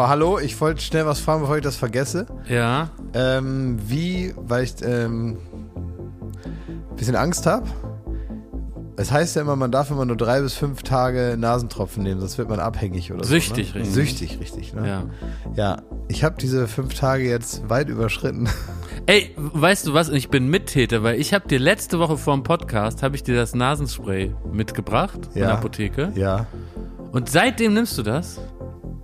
So, hallo, ich wollte schnell was fragen, bevor ich das vergesse. Ja. Ähm, wie, weil ich ähm, ein bisschen Angst habe. Es heißt ja immer, man darf immer nur drei bis fünf Tage Nasentropfen nehmen, sonst wird man abhängig oder Süchtig, so. Ne? richtig. Süchtig, richtig. Ne? Ja. Ja, ich habe diese fünf Tage jetzt weit überschritten. Ey, weißt du was? Ich bin Mittäter, weil ich habe dir letzte Woche vor dem Podcast habe ich dir das Nasenspray mitgebracht in der Apotheke. Ja. Und seitdem nimmst du das?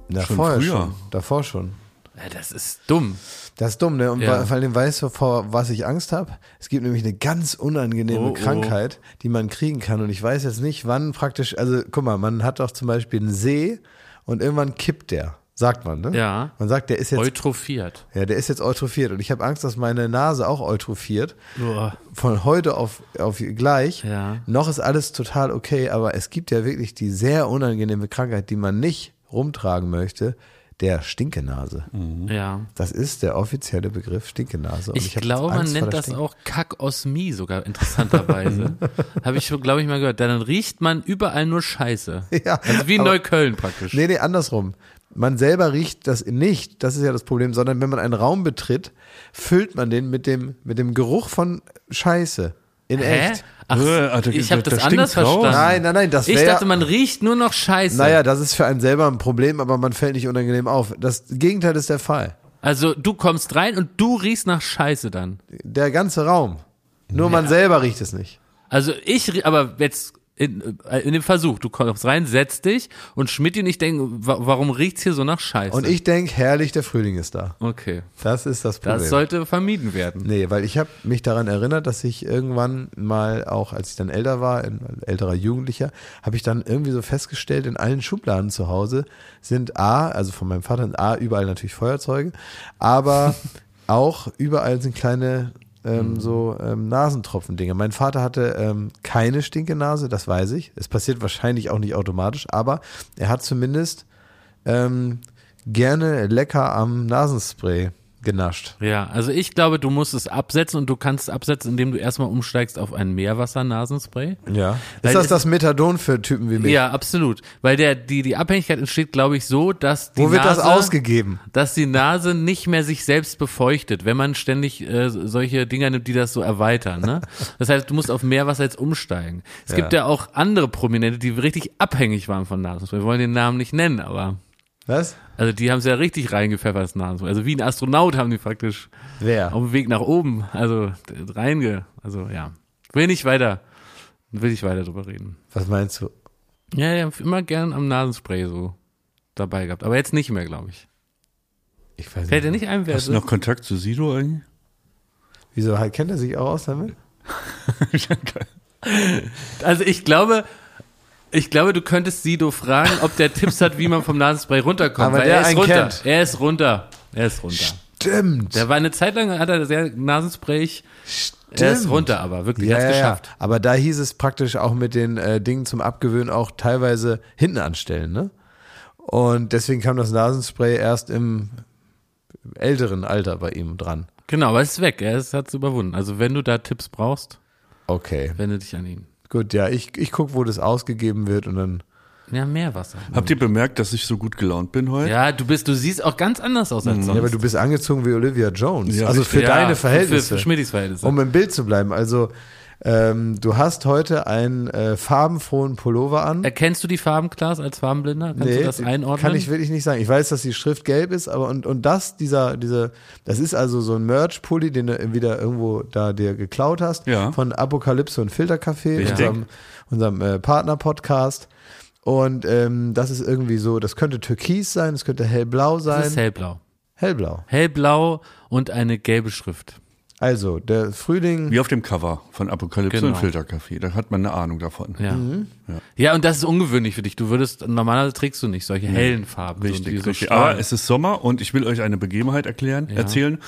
Na, Schon vorher früher. schon. Davor schon. Ja, das ist dumm. Das ist dumm, ne? Und Ja. vor allem weißt du, vor was ich Angst habe? Es gibt nämlich eine ganz unangenehme Oh, oh. Krankheit, die man kriegen kann. Und ich weiß jetzt nicht, wann praktisch, also guck mal, man hat doch zum Beispiel einen See und irgendwann kippt der. Sagt man, ne? Ja. Man sagt, der ist jetzt, Eutrophiert. ja, der ist jetzt eutrophiert. Und ich habe Angst, dass meine Nase auch eutrophiert. Boah. Von heute auf, auf gleich. Ja. Noch ist alles total okay, aber es gibt ja wirklich die sehr unangenehme Krankheit, die man nicht rumtragen möchte, der Stinkenase. Ja. Das ist der offizielle Begriff Stinkenase. Und Ich, jetzt glaube, man nennt das Stink- auch Kakosmie sogar, interessanterweise. Habe ich, glaube ich, mal gehört. Dann riecht man überall nur Scheiße. Ja, also wie in aber- Neukölln praktisch. Nee, nee, andersrum. Man selber riecht das nicht, das ist ja das Problem, sondern wenn man einen Raum betritt, füllt man den mit dem, mit dem Geruch von Scheiße. In Hä? echt. Ach, Äh, ich habe das da anders raus. verstanden. Nein, nein, nein, das Ich dachte, man riecht nur noch Scheiße. Naja, das ist für einen selber ein Problem, aber man fällt nicht unangenehm auf. Das Gegenteil ist der Fall. Also du kommst rein und du riechst nach Scheiße dann. Der ganze Raum. Nur man selber riecht es nicht. Also ich, aber jetzt in, äh, in dem Versuch, du kommst rein, setzt dich und Schmidt und ich denken, wa warum riecht's hier so nach Scheiße? Und ich denke, herrlich, der Frühling ist da. Okay. Das ist das Problem. Das sollte vermieden werden. Nee, weil ich habe mich daran erinnert, dass ich irgendwann mal, auch als ich dann älter war, ein älterer Jugendlicher, habe ich dann irgendwie so festgestellt, in allen Schubladen zu Hause sind A, also von meinem Vater A, überall natürlich Feuerzeuge, aber auch überall sind kleine ähm, so ähm, Nasentropfen-Dinge. Mein Vater hatte ähm, keine Stinkenase, das weiß ich. Es passiert wahrscheinlich auch nicht automatisch, aber er hat zumindest ähm, gerne lecker am Nasenspray genascht. Ja, also ich glaube, du musst es absetzen und du kannst es absetzen, indem du erstmal umsteigst auf ein Meerwasser-Nasenspray. Ja. Weil Ist das das Methadon für Typen wie mich? Ja, absolut. Weil der, die, die Abhängigkeit entsteht, glaube ich, so, dass die Wo wird Nase, das ausgegeben? dass die Nase nicht mehr sich selbst befeuchtet, wenn man ständig äh, solche Dinger nimmt, die das so erweitern. Ne? Das heißt, du musst auf Meerwasser jetzt umsteigen. Es gibt ja auch andere Prominente, die richtig abhängig waren von Nasenspray. Wir wollen den Namen nicht nennen, aber Was? also die haben es ja richtig reingepfeffert, das Nasenspray. Also wie ein Astronaut haben die praktisch Wer? auf dem Weg nach oben, also reinge, also ja. Will nicht weiter, will nicht weiter drüber reden. Was meinst du? Ja, ja, immer gern am Nasenspray so dabei gehabt. Aber jetzt nicht mehr, glaube ich. Ich weiß Fällt dir nicht. nicht ein, wer Hast du noch Kontakt zu Sido eigentlich? Wieso kennt er sich auch aus damit? Also ich glaube, ich glaube, du könntest Sido fragen, ob der Tipps hat, wie man vom Nasenspray runterkommt. Aber weil er ist runter. kennt. Er ist runter. Er ist runter. Stimmt. Der war eine Zeit lang, hat er sehr Nasenspray. Er ist Stimmt. runter, aber wirklich, ja, er ja, hat's ja. geschafft. Aber da hieß es praktisch auch mit den äh, Dingen zum Abgewöhnen auch teilweise hinten anstellen, ne? Und deswegen kam das Nasenspray erst im älteren Alter bei ihm dran. Genau, aber es ist weg. Er hat es überwunden. Also wenn du da Tipps brauchst, Okay. wende dich an ihn. Gut, ja, ich, ich guck, wo das ausgegeben wird und dann. Ja, Meerwasser. Habt ihr bemerkt, dass ich so gut gelaunt bin heute? Ja, du bist, du siehst auch ganz anders aus als sonst. Ja, aber du bist angezogen wie Olivia Jones. Ja, also für Ja, deine Verhältnisse. Für, für Schmidtis Verhältnisse. Um im Bild zu bleiben. Also, ähm, du hast heute einen äh, farbenfrohen Pullover an. Erkennst du die Farben, Klaas, als Farbenblinder? Kannst du das einordnen? Kann ich wirklich nicht sagen. Ich weiß, dass die Schrift gelb ist, aber und, und das, dieser, diese, das ist also so ein Merch-Pulli, den du wieder irgendwo da dir geklaut hast. Ja. Von Apokalypse und Filtercafé, Richtig. unserem, unserem äh, Partner-Podcast. Und ähm, das ist irgendwie so, das könnte türkis sein, es könnte hellblau sein. Das ist hellblau. hellblau. Hellblau und eine gelbe Schrift. Also, der Frühling. Wie auf dem Cover von Apokalypse Genau. und Filterkaffee. Da hat man eine Ahnung davon. Ja. Mhm. ja. und das ist ungewöhnlich für dich. Du würdest, normalerweise trägst du nicht solche hellen Farben. so, die Richtig, so richtig. strahlen. Aber es ist Sommer und ich will euch eine Begebenheit erklären, erzählen,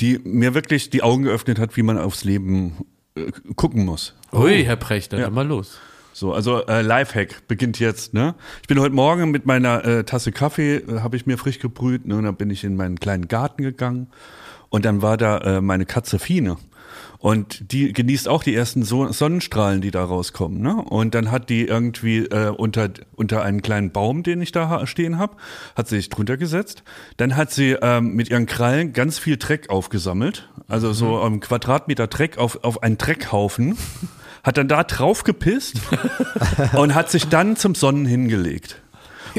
die mir wirklich die Augen geöffnet hat, wie man aufs Leben äh, gucken muss. Ui, Herr Precht, dann Ja. mal los. So, also äh, Lifehack beginnt jetzt. Ne? Ich bin heute Morgen mit meiner äh, Tasse Kaffee, äh, habe ich mir frisch gebrüht, ne? und dann bin ich in meinen kleinen Garten gegangen und dann war da äh, meine Katze Fine. Und die genießt auch die ersten so Sonnenstrahlen, die da rauskommen. Ne? Und dann hat die irgendwie äh, unter, unter einen kleinen Baum, den ich da stehen habe, hat sie sich drunter gesetzt. Dann hat sie ähm, mit ihren Krallen ganz viel Dreck aufgesammelt. Also so ein Quadratmeter Dreck auf, auf einen Dreckhaufen. Hat dann da drauf gepisst und hat sich dann zum Sonnen hingelegt.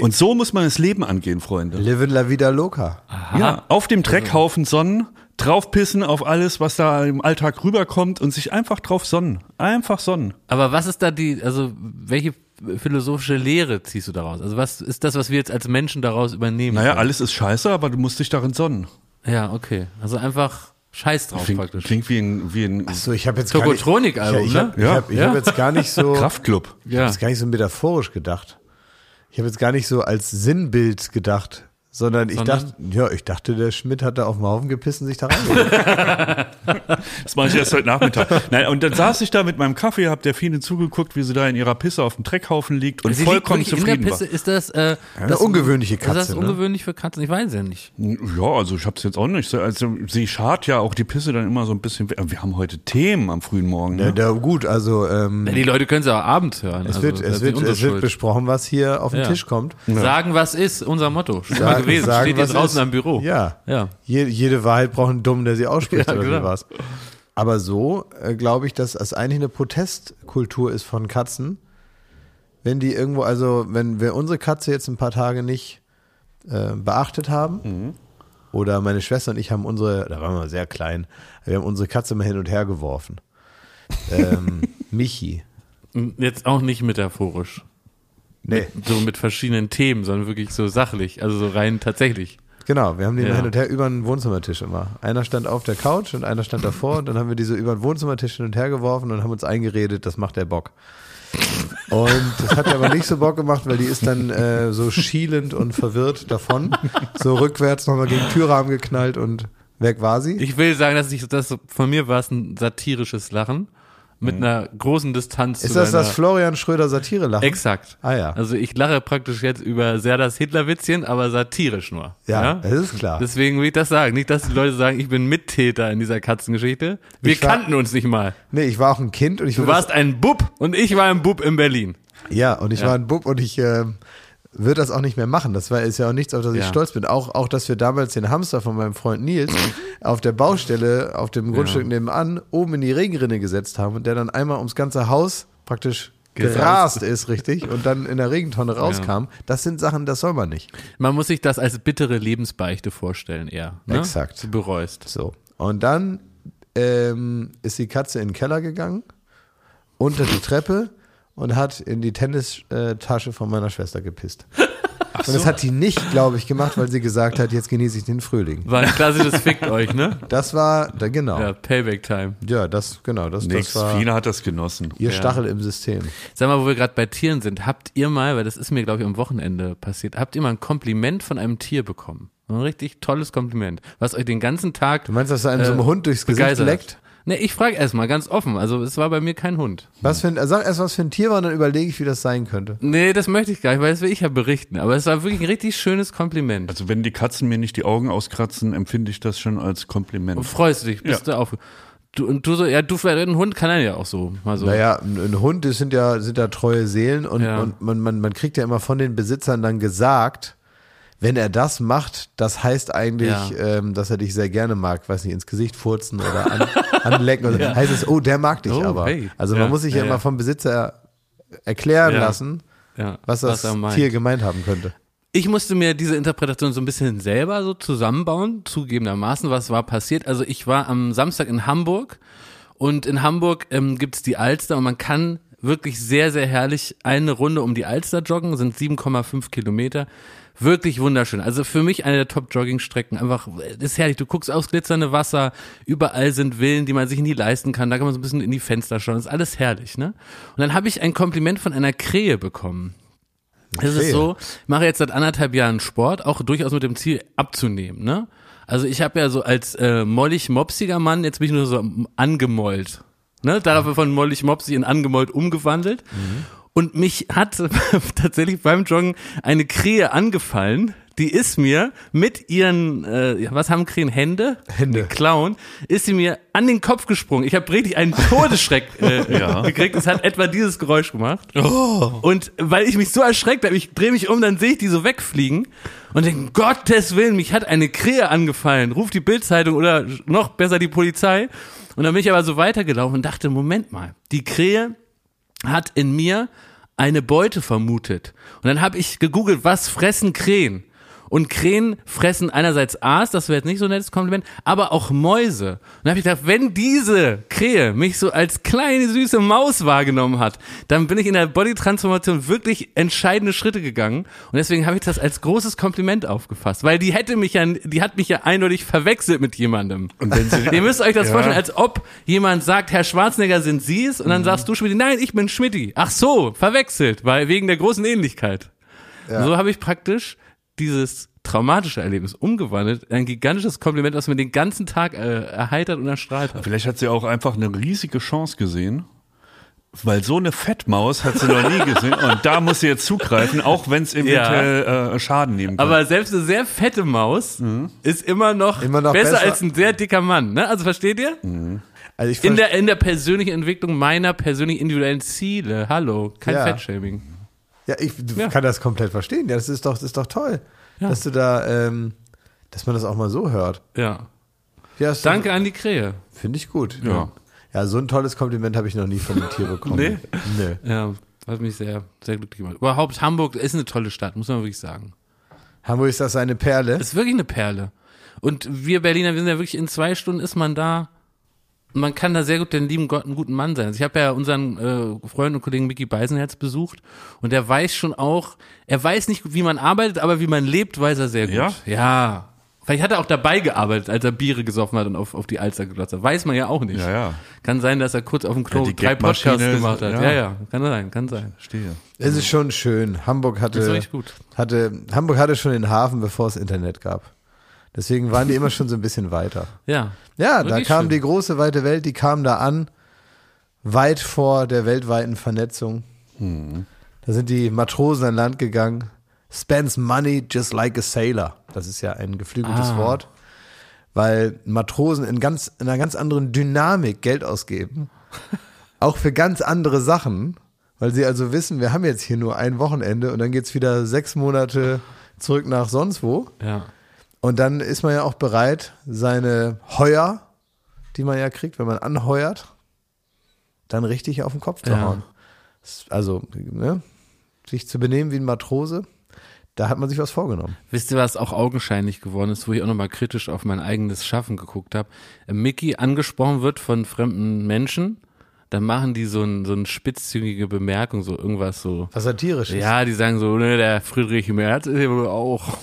Und so muss man das Leben angehen, Freunde. Livin la vida loca. Ja, auf dem Dreckhaufen sonnen, draufpissen auf alles, was da im Alltag rüberkommt und sich einfach drauf sonnen. Einfach sonnen. Aber was ist da die, also welche philosophische Lehre ziehst du daraus? Also was ist das, was wir jetzt als Menschen daraus übernehmen? Naja, können? alles ist scheiße, aber du musst dich darin sonnen. Ja, okay. Also einfach Scheiß drauf Klingt, praktisch. klingt wie ein, wie ein So, ich habe jetzt gar nicht, Tokotronik-Album, ich, ich ne? hab, ich Ja. hab, ich Ja. hab jetzt gar nicht so, Kraftclub. ich hab jetzt gar nicht so metaphorisch gedacht. Ich habe jetzt gar nicht so als Sinnbild gedacht, sondern ich Sondern? dachte, ja, ich dachte, der Schmidt hat da auf den Haufen gepissen, sich da reingelegt. Das mache ich erst heute Nachmittag. Nein, und dann saß ich da mit meinem Kaffee, hab der Fine zugeguckt, wie sie da in ihrer Pisse auf dem Dreckhaufen liegt und Sie liegt vollkommen wirklich in der zufrieden war. Pisse. Ist das, äh, Eine ungewöhnliche Ist das Katze, ne? ungewöhnlich für Katzen? Ich weiß ja nicht. Ja, also ich hab's jetzt auch nicht. so- Also sie schart ja auch die Pisse dann immer so ein bisschen. weg. Wir haben heute Themen am frühen Morgen. ja, Ne? da, gut, also ähm, Ja, die Leute können es ja auch abends hören. es also, wird, das es wird, es wird besprochen, was hier auf den Ja. Tisch kommt. Sagen, was ist, unser Motto. Schon mal gewesen. Steht hier draußen ist. am Büro. Ja. Ja. Je, jede Wahrheit braucht einen Dummen, der sie ausspricht Ja, oder genau. wie was. Aber so äh, glaube ich, dass es eigentlich eine Protestkultur ist von Katzen. Wenn die irgendwo, also wenn wir unsere Katze jetzt ein paar Tage nicht äh, beachtet haben, Mhm. oder meine Schwester und ich haben unsere, da waren wir sehr klein, wir haben unsere Katze mal hin und her geworfen. Ähm, Michi. Jetzt auch nicht metaphorisch. Nee, So mit verschiedenen Themen, sondern wirklich so sachlich. Also so rein tatsächlich. genau, wir haben die Ja. hin und her über den Wohnzimmertisch immer. Einer stand auf der Couch und einer stand davor und dann haben wir die so über den Wohnzimmertisch hin und her geworfen und haben uns eingeredet, das macht der Bock. Und das hat aber nicht so Bock gemacht, weil die ist dann äh, so schielend und verwirrt davon, so rückwärts nochmal gegen den Türrahmen geknallt und weg war sie. Ich will sagen, dass ich das von mir war es ein satirisches Lachen mit einer großen Distanz Mhm. ist das das Florian Schröder Satire-Lachen? Exakt. Ah ja. Also ich lache praktisch jetzt über sehr das Hitlerwitzchen, aber satirisch nur. Ja, das ist klar. Deswegen will ich das sagen. Nicht, dass die Leute sagen, ich bin Mittäter in dieser Katzengeschichte. Wir war- kannten uns nicht mal. Nee, ich war auch ein Kind und ich Du warst ein Bub und ich war ein Bub in Berlin. Ja, und ich Ja. war ein Bub und ich äh, würde das auch nicht mehr machen. Das war, ist ja auch nichts, auf das ich Ja. stolz bin. Auch, auch, dass wir damals den Hamster von meinem Freund Nils auf der Baustelle, auf dem Grundstück nebenan, oben in die Regenrinne gesetzt haben und der dann einmal ums ganze Haus praktisch Gerast. ist, richtig, und dann in der Regentonne rauskam. Das sind Sachen, das soll man nicht. Man muss sich das als bittere Lebensbeichte vorstellen eher. Ne? Exakt. Du bereust. So. Und dann ähm, ist die Katze in den Keller gegangen, unter die Treppe und hat in die Tennistasche von meiner Schwester gepisst. Und das hat die nicht, glaube ich, gemacht, weil sie gesagt hat, jetzt genieße ich den Frühling. War ein klassisches Fickt euch, ne? Das war, da, genau. Ja, Ja, Payback-Time. das, genau, das, Nix. das war Fine hat das genossen. ihr Ja. Stachel im System. Sag mal, wo wir gerade bei Tieren sind, habt ihr mal, weil das ist mir, glaube ich, am Wochenende passiert, habt ihr mal ein Kompliment von einem Tier bekommen? Ein richtig tolles Kompliment, was euch den ganzen Tag Du meinst, dass da einem so ein Äh, Hund durchs Gesicht begeistert. leckt? Ne, ich frage erstmal ganz offen. Also es war bei mir kein Hund. Was für ein, sag erst, was für ein Tier war, dann überlege ich, wie das sein könnte. Nee, das möchte ich gar nicht, weil das will ich ja berichten. Aber es war wirklich ein richtig schönes Kompliment. Also wenn die Katzen mir nicht die Augen auskratzen, empfinde ich das schon als Kompliment. Und freust du dich, bist du auf. Du, und du so, ja, du, ein Hund kann er ja auch so. Mal so. Naja, ein, ein Hund, das sind ja, sind ja treue Seelen und, Ja. und man, man, man kriegt ja immer von den Besitzern dann gesagt, wenn er das macht, das heißt eigentlich, Ja. ähm, dass er dich sehr gerne mag, weiß nicht, ins Gesicht furzen oder an, anlecken. Oder Heißt es, oh, der mag dich Oh, aber. hey. Also man Ja, muss sich ja, ja, immer ja. vom Besitzer erklären Ja. lassen, ja, was das meint. Tier gemeint haben könnte. Ich musste mir diese Interpretation so ein bisschen selber so zusammenbauen, zugegebenermaßen, was war passiert. Also ich war am Samstag in Hamburg und in Hamburg ähm, gibt's die Alster und man kann wirklich sehr, sehr herrlich eine Runde um die Alster joggen, sind 7,5 Kilometer. Wirklich wunderschön. Also für mich eine der Top-Jogging-Strecken. Einfach, ist herrlich. Du guckst aufs glitzernde Wasser, überall sind Villen, die man sich nie leisten kann. Da kann man so ein bisschen in die Fenster schauen. Das ist alles herrlich, ne? Und dann habe ich ein Kompliment von einer Krähe bekommen. Es ist so, ich mache jetzt seit anderthalb Jahren Sport, auch durchaus mit dem Ziel abzunehmen. Ne? Also ich habe ja so als äh, mollig-mopsiger Mann jetzt mich nur so angemollt. Ne? Darauf von mollig-mopsig in angemollt umgewandelt. Und mich hat tatsächlich beim Joggen eine Krähe angefallen, die ist mir mit ihren, äh, was haben Krähen, Hände? Hände. Klauen, ist sie mir an den Kopf gesprungen. Ich habe richtig einen Todesschreck äh, Ja. gekriegt. Es hat etwa dieses Geräusch gemacht. Und weil ich mich so erschreckt habe, ich drehe mich um, dann sehe ich die so wegfliegen und denke, Gottes Willen, mich hat eine Krähe angefallen. Ruf die Bildzeitung oder noch besser die Polizei. Und dann bin ich aber so weitergelaufen und dachte, Moment mal, die Krähe hat in mir eine Beute vermutet. Und dann habe ich gegoogelt, was fressen Krähen? Und Krähen fressen einerseits Aas, das wäre jetzt nicht so ein nettes Kompliment, aber auch Mäuse. Und dann habe ich gedacht, wenn diese Krähe mich so als kleine süße Maus wahrgenommen hat, dann bin ich in der Bodytransformation wirklich entscheidende Schritte gegangen. Und deswegen habe ich das als großes Kompliment aufgefasst, weil die hätte mich ja, die hat mich ja eindeutig verwechselt mit jemandem. Und wenn sie, Ihr müsst euch das Ja. vorstellen, als ob jemand sagt, Herr Schwarzenegger sind Sie es, und dann sagst du Schmidt, nein, ich bin Schmidti. Ach so, verwechselt, weil wegen der großen Ähnlichkeit. Ja. So habe ich praktisch dieses traumatische Erlebnis umgewandelt, in ein gigantisches Kompliment, das mir den ganzen Tag äh, erheitert und erstrahlt hat. Vielleicht hat sie auch einfach eine riesige Chance gesehen. Weil so eine Fettmaus hat sie noch nie gesehen und da muss sie jetzt zugreifen, auch wenn es eventuell äh, Schaden nehmen kann. Aber selbst eine sehr fette Maus ist immer noch, Immer noch besser, besser. als ein sehr dicker Mann. Ne? Also versteht ihr? Also ich In der, in der persönlichen Entwicklung meiner persönlich individuellen Ziele. Hallo, kein Ja. Fettshaming. Ja, ich Ja. kann das komplett verstehen. Ja, das ist doch, das ist doch toll, Ja. dass du da, ähm, dass man das auch mal so hört. Ja. Ja, Danke an die Krähe. Finde ich gut. Ja. Ja, so ein tolles Kompliment habe ich noch nie von einem Tier bekommen. Nee? Nö. Ja, hat mich sehr, sehr glücklich gemacht. Überhaupt, Hamburg ist eine tolle Stadt, muss man wirklich sagen. Hamburg ist das eine Perle. Ist wirklich eine Perle. Und wir Berliner, wir sind ja wirklich, in zwei Stunden ist man da. Und man kann da sehr gut den lieben Gott einen guten Mann sein. Also ich habe ja unseren äh, Freund und Kollegen Mickey Beisenherz besucht und der weiß schon auch, er weiß nicht, wie man arbeitet, aber wie man lebt, weiß er sehr gut. Ja? Ja. Vielleicht hat er auch dabei gearbeitet, als er Biere gesoffen hat und auf, auf die Alster geglotzt hat. Weiß man ja auch nicht. Ja, ja. Kann sein, dass er kurz auf dem Klo Ja, die drei Podcasts gemacht hat. ja. Ja. ja, kann sein, kann sein. Stehe. Es ist schon schön. Hamburg hatte, Das ist echt gut. hatte, Hamburg hatte schon den Hafen, bevor es Internet gab. Deswegen waren die immer schon so ein bisschen weiter. Ja. Ja, da kam schön. die große weite Welt, die kam da an, weit vor der weltweiten Vernetzung. Da sind die Matrosen an Land gegangen. Spends money just like a sailor. Das ist ja ein geflügeltes Ah. Wort, weil Matrosen in, ganz, in einer ganz anderen Dynamik Geld ausgeben. Auch für ganz andere Sachen, weil sie also wissen, wir haben jetzt hier nur ein Wochenende und dann geht's wieder sechs Monate zurück nach sonst wo. Ja. Und dann ist man ja auch bereit, seine Heuer, die man ja kriegt, wenn man anheuert, dann richtig auf den Kopf zu Ja. hauen. Also, ne, sich zu benehmen wie ein Matrose, da hat man sich was vorgenommen. Wisst ihr, was auch augenscheinlich geworden ist, wo ich auch nochmal kritisch auf mein eigenes Schaffen geguckt habe? Mickey angesprochen wird von fremden Menschen, dann machen die so, ein, so eine spitzzüngige Bemerkung, so irgendwas so. Was satirisch ist. Ja, die sagen so, ne, der Friedrich Merz ist ja wohl auch.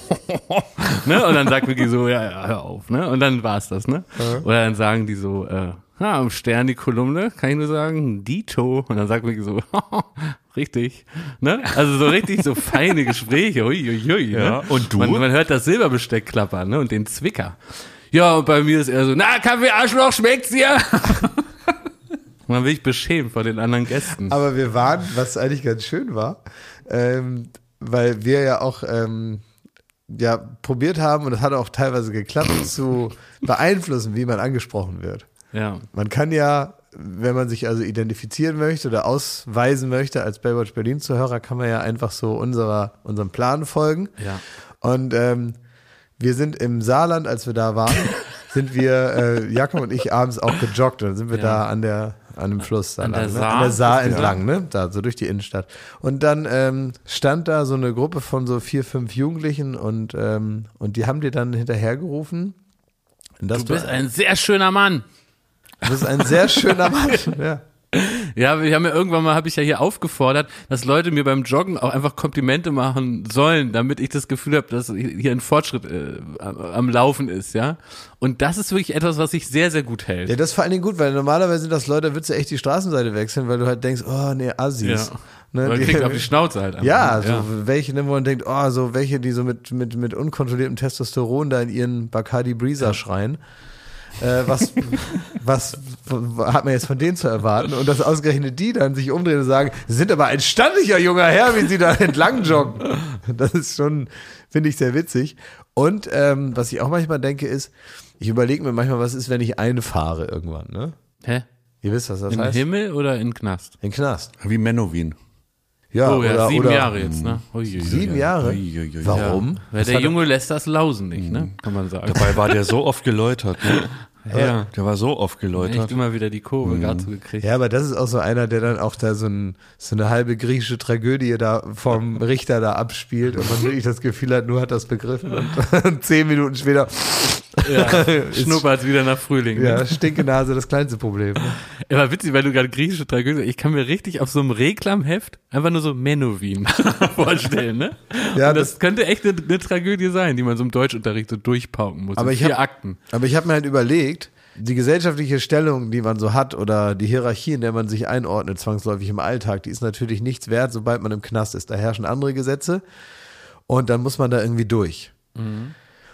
ne? Und dann sagt Mickey so, ja, ja, hör auf, ne? Und dann war's das, ne? Oder dann sagen die so, äh, ja, am Stern die Kolumne, kann ich nur sagen, Dito. Und dann sagt Mickey so, richtig, ne? Also so richtig so feine Gespräche, ui, ui, ui, Ja, ne? und du? Man, man hört das Silberbesteck klappern, ne? Und den Zwicker. Ja, und bei mir ist er so, na, Kaffee Arschloch, schmeckt's dir? Und dann bin ich beschämt vor den anderen Gästen. Aber wir waren, was eigentlich ganz schön war, ähm, weil wir ja auch ähm, ja, probiert haben, und das hat auch teilweise geklappt, zu beeinflussen, wie man angesprochen wird. Ja. Man kann ja, wenn man sich also identifizieren möchte oder ausweisen möchte als Baywatch Berlin Zuhörer, kann man ja einfach so unserer, unserem Plan folgen. Ja. Und ähm, wir sind im Saarland, als wir da waren, sind wir, äh, Jakob und ich, abends auch gejoggt. Und dann sind wir Ja. da an der an dem Fluss da An der lang, ne? Saar? an der Saar entlang, ne? Da, so durch die Innenstadt. Und dann ähm, stand da so eine Gruppe von so vier, fünf Jugendlichen und, ähm, und die haben dir dann hinterhergerufen. Du bist ein sehr schöner Mann. du bist ein sehr schöner Mann. Ja. Ja, wir haben ja irgendwann mal, habe ich ja hier aufgefordert, dass Leute mir beim Joggen auch einfach Komplimente machen sollen, damit ich das Gefühl habe, dass hier ein Fortschritt äh, am, Laufen ist, ja. Und das ist wirklich etwas, was sich sehr, sehr gut hält. Ja, das ist vor allen Dingen gut, weil normalerweise sind das Leute, da würdest du echt die Straßenseite wechseln, weil du halt denkst, oh nee, Assis. Ja. Ne, Man die- kriegt auf die Schnauze halt. einfach. ja, so welche, ne, wo man denkt, oh, so welche, die so mit, mit, mit unkontrolliertem Testosteron da in ihren Bacardi Breezer schreien. Äh, was, was hat man jetzt von denen zu erwarten? Und dass ausgerechnet die dann sich umdrehen und sagen, Sie sind aber ein standlicher junger Herr, wie sie da entlang joggen. Das ist schon, finde ich, sehr witzig. Und ähm, was ich auch manchmal denke, ist, ich überlege mir manchmal, was ist, wenn ich einfahre irgendwann, ne? Hä? Ihr wisst, was das Im heißt? Himmel oder in Knast? In Knast. Wie Menowin. Ja, oh ja, oder, sieben oder Jahre jetzt, ne? Uiuiui. Sieben Jahre? Uiuiui. Warum? Weil Was der Junge lässt das lausen nicht, ne? Kann man sagen. Dabei war der so oft geläutert. Ne? Ja. Der war so oft Echt geläutert. immer wieder die Kurve gerade so gekriegt. Ja, aber das ist auch so einer, der dann auch da so, ein, so eine halbe griechische Tragödie da vom Richter da abspielt und man wirklich das Gefühl hat, nur hat das begriffen und zehn Minuten später, Ja. Schnuppert wieder nach Frühling. Ne? ja, Stinkenase, das kleinste Problem. Ne? Aber witzig, weil du gerade griechische Tragödie, ich kann mir richtig auf so einem Reklamheft einfach nur so Menowin vorstellen, ne? Ja, Und das, das- könnte echt eine, eine Tragödie sein, die man so im Deutschunterricht so durchpauken muss. Aber ich hab- Akten. Aber ich habe mir halt überlegt, die gesellschaftliche Stellung, die man so hat oder die Hierarchie, in der man sich einordnet, zwangsläufig im Alltag, die ist natürlich nichts wert, sobald man im Knast ist. Da herrschen andere Gesetze und dann muss man da irgendwie durch.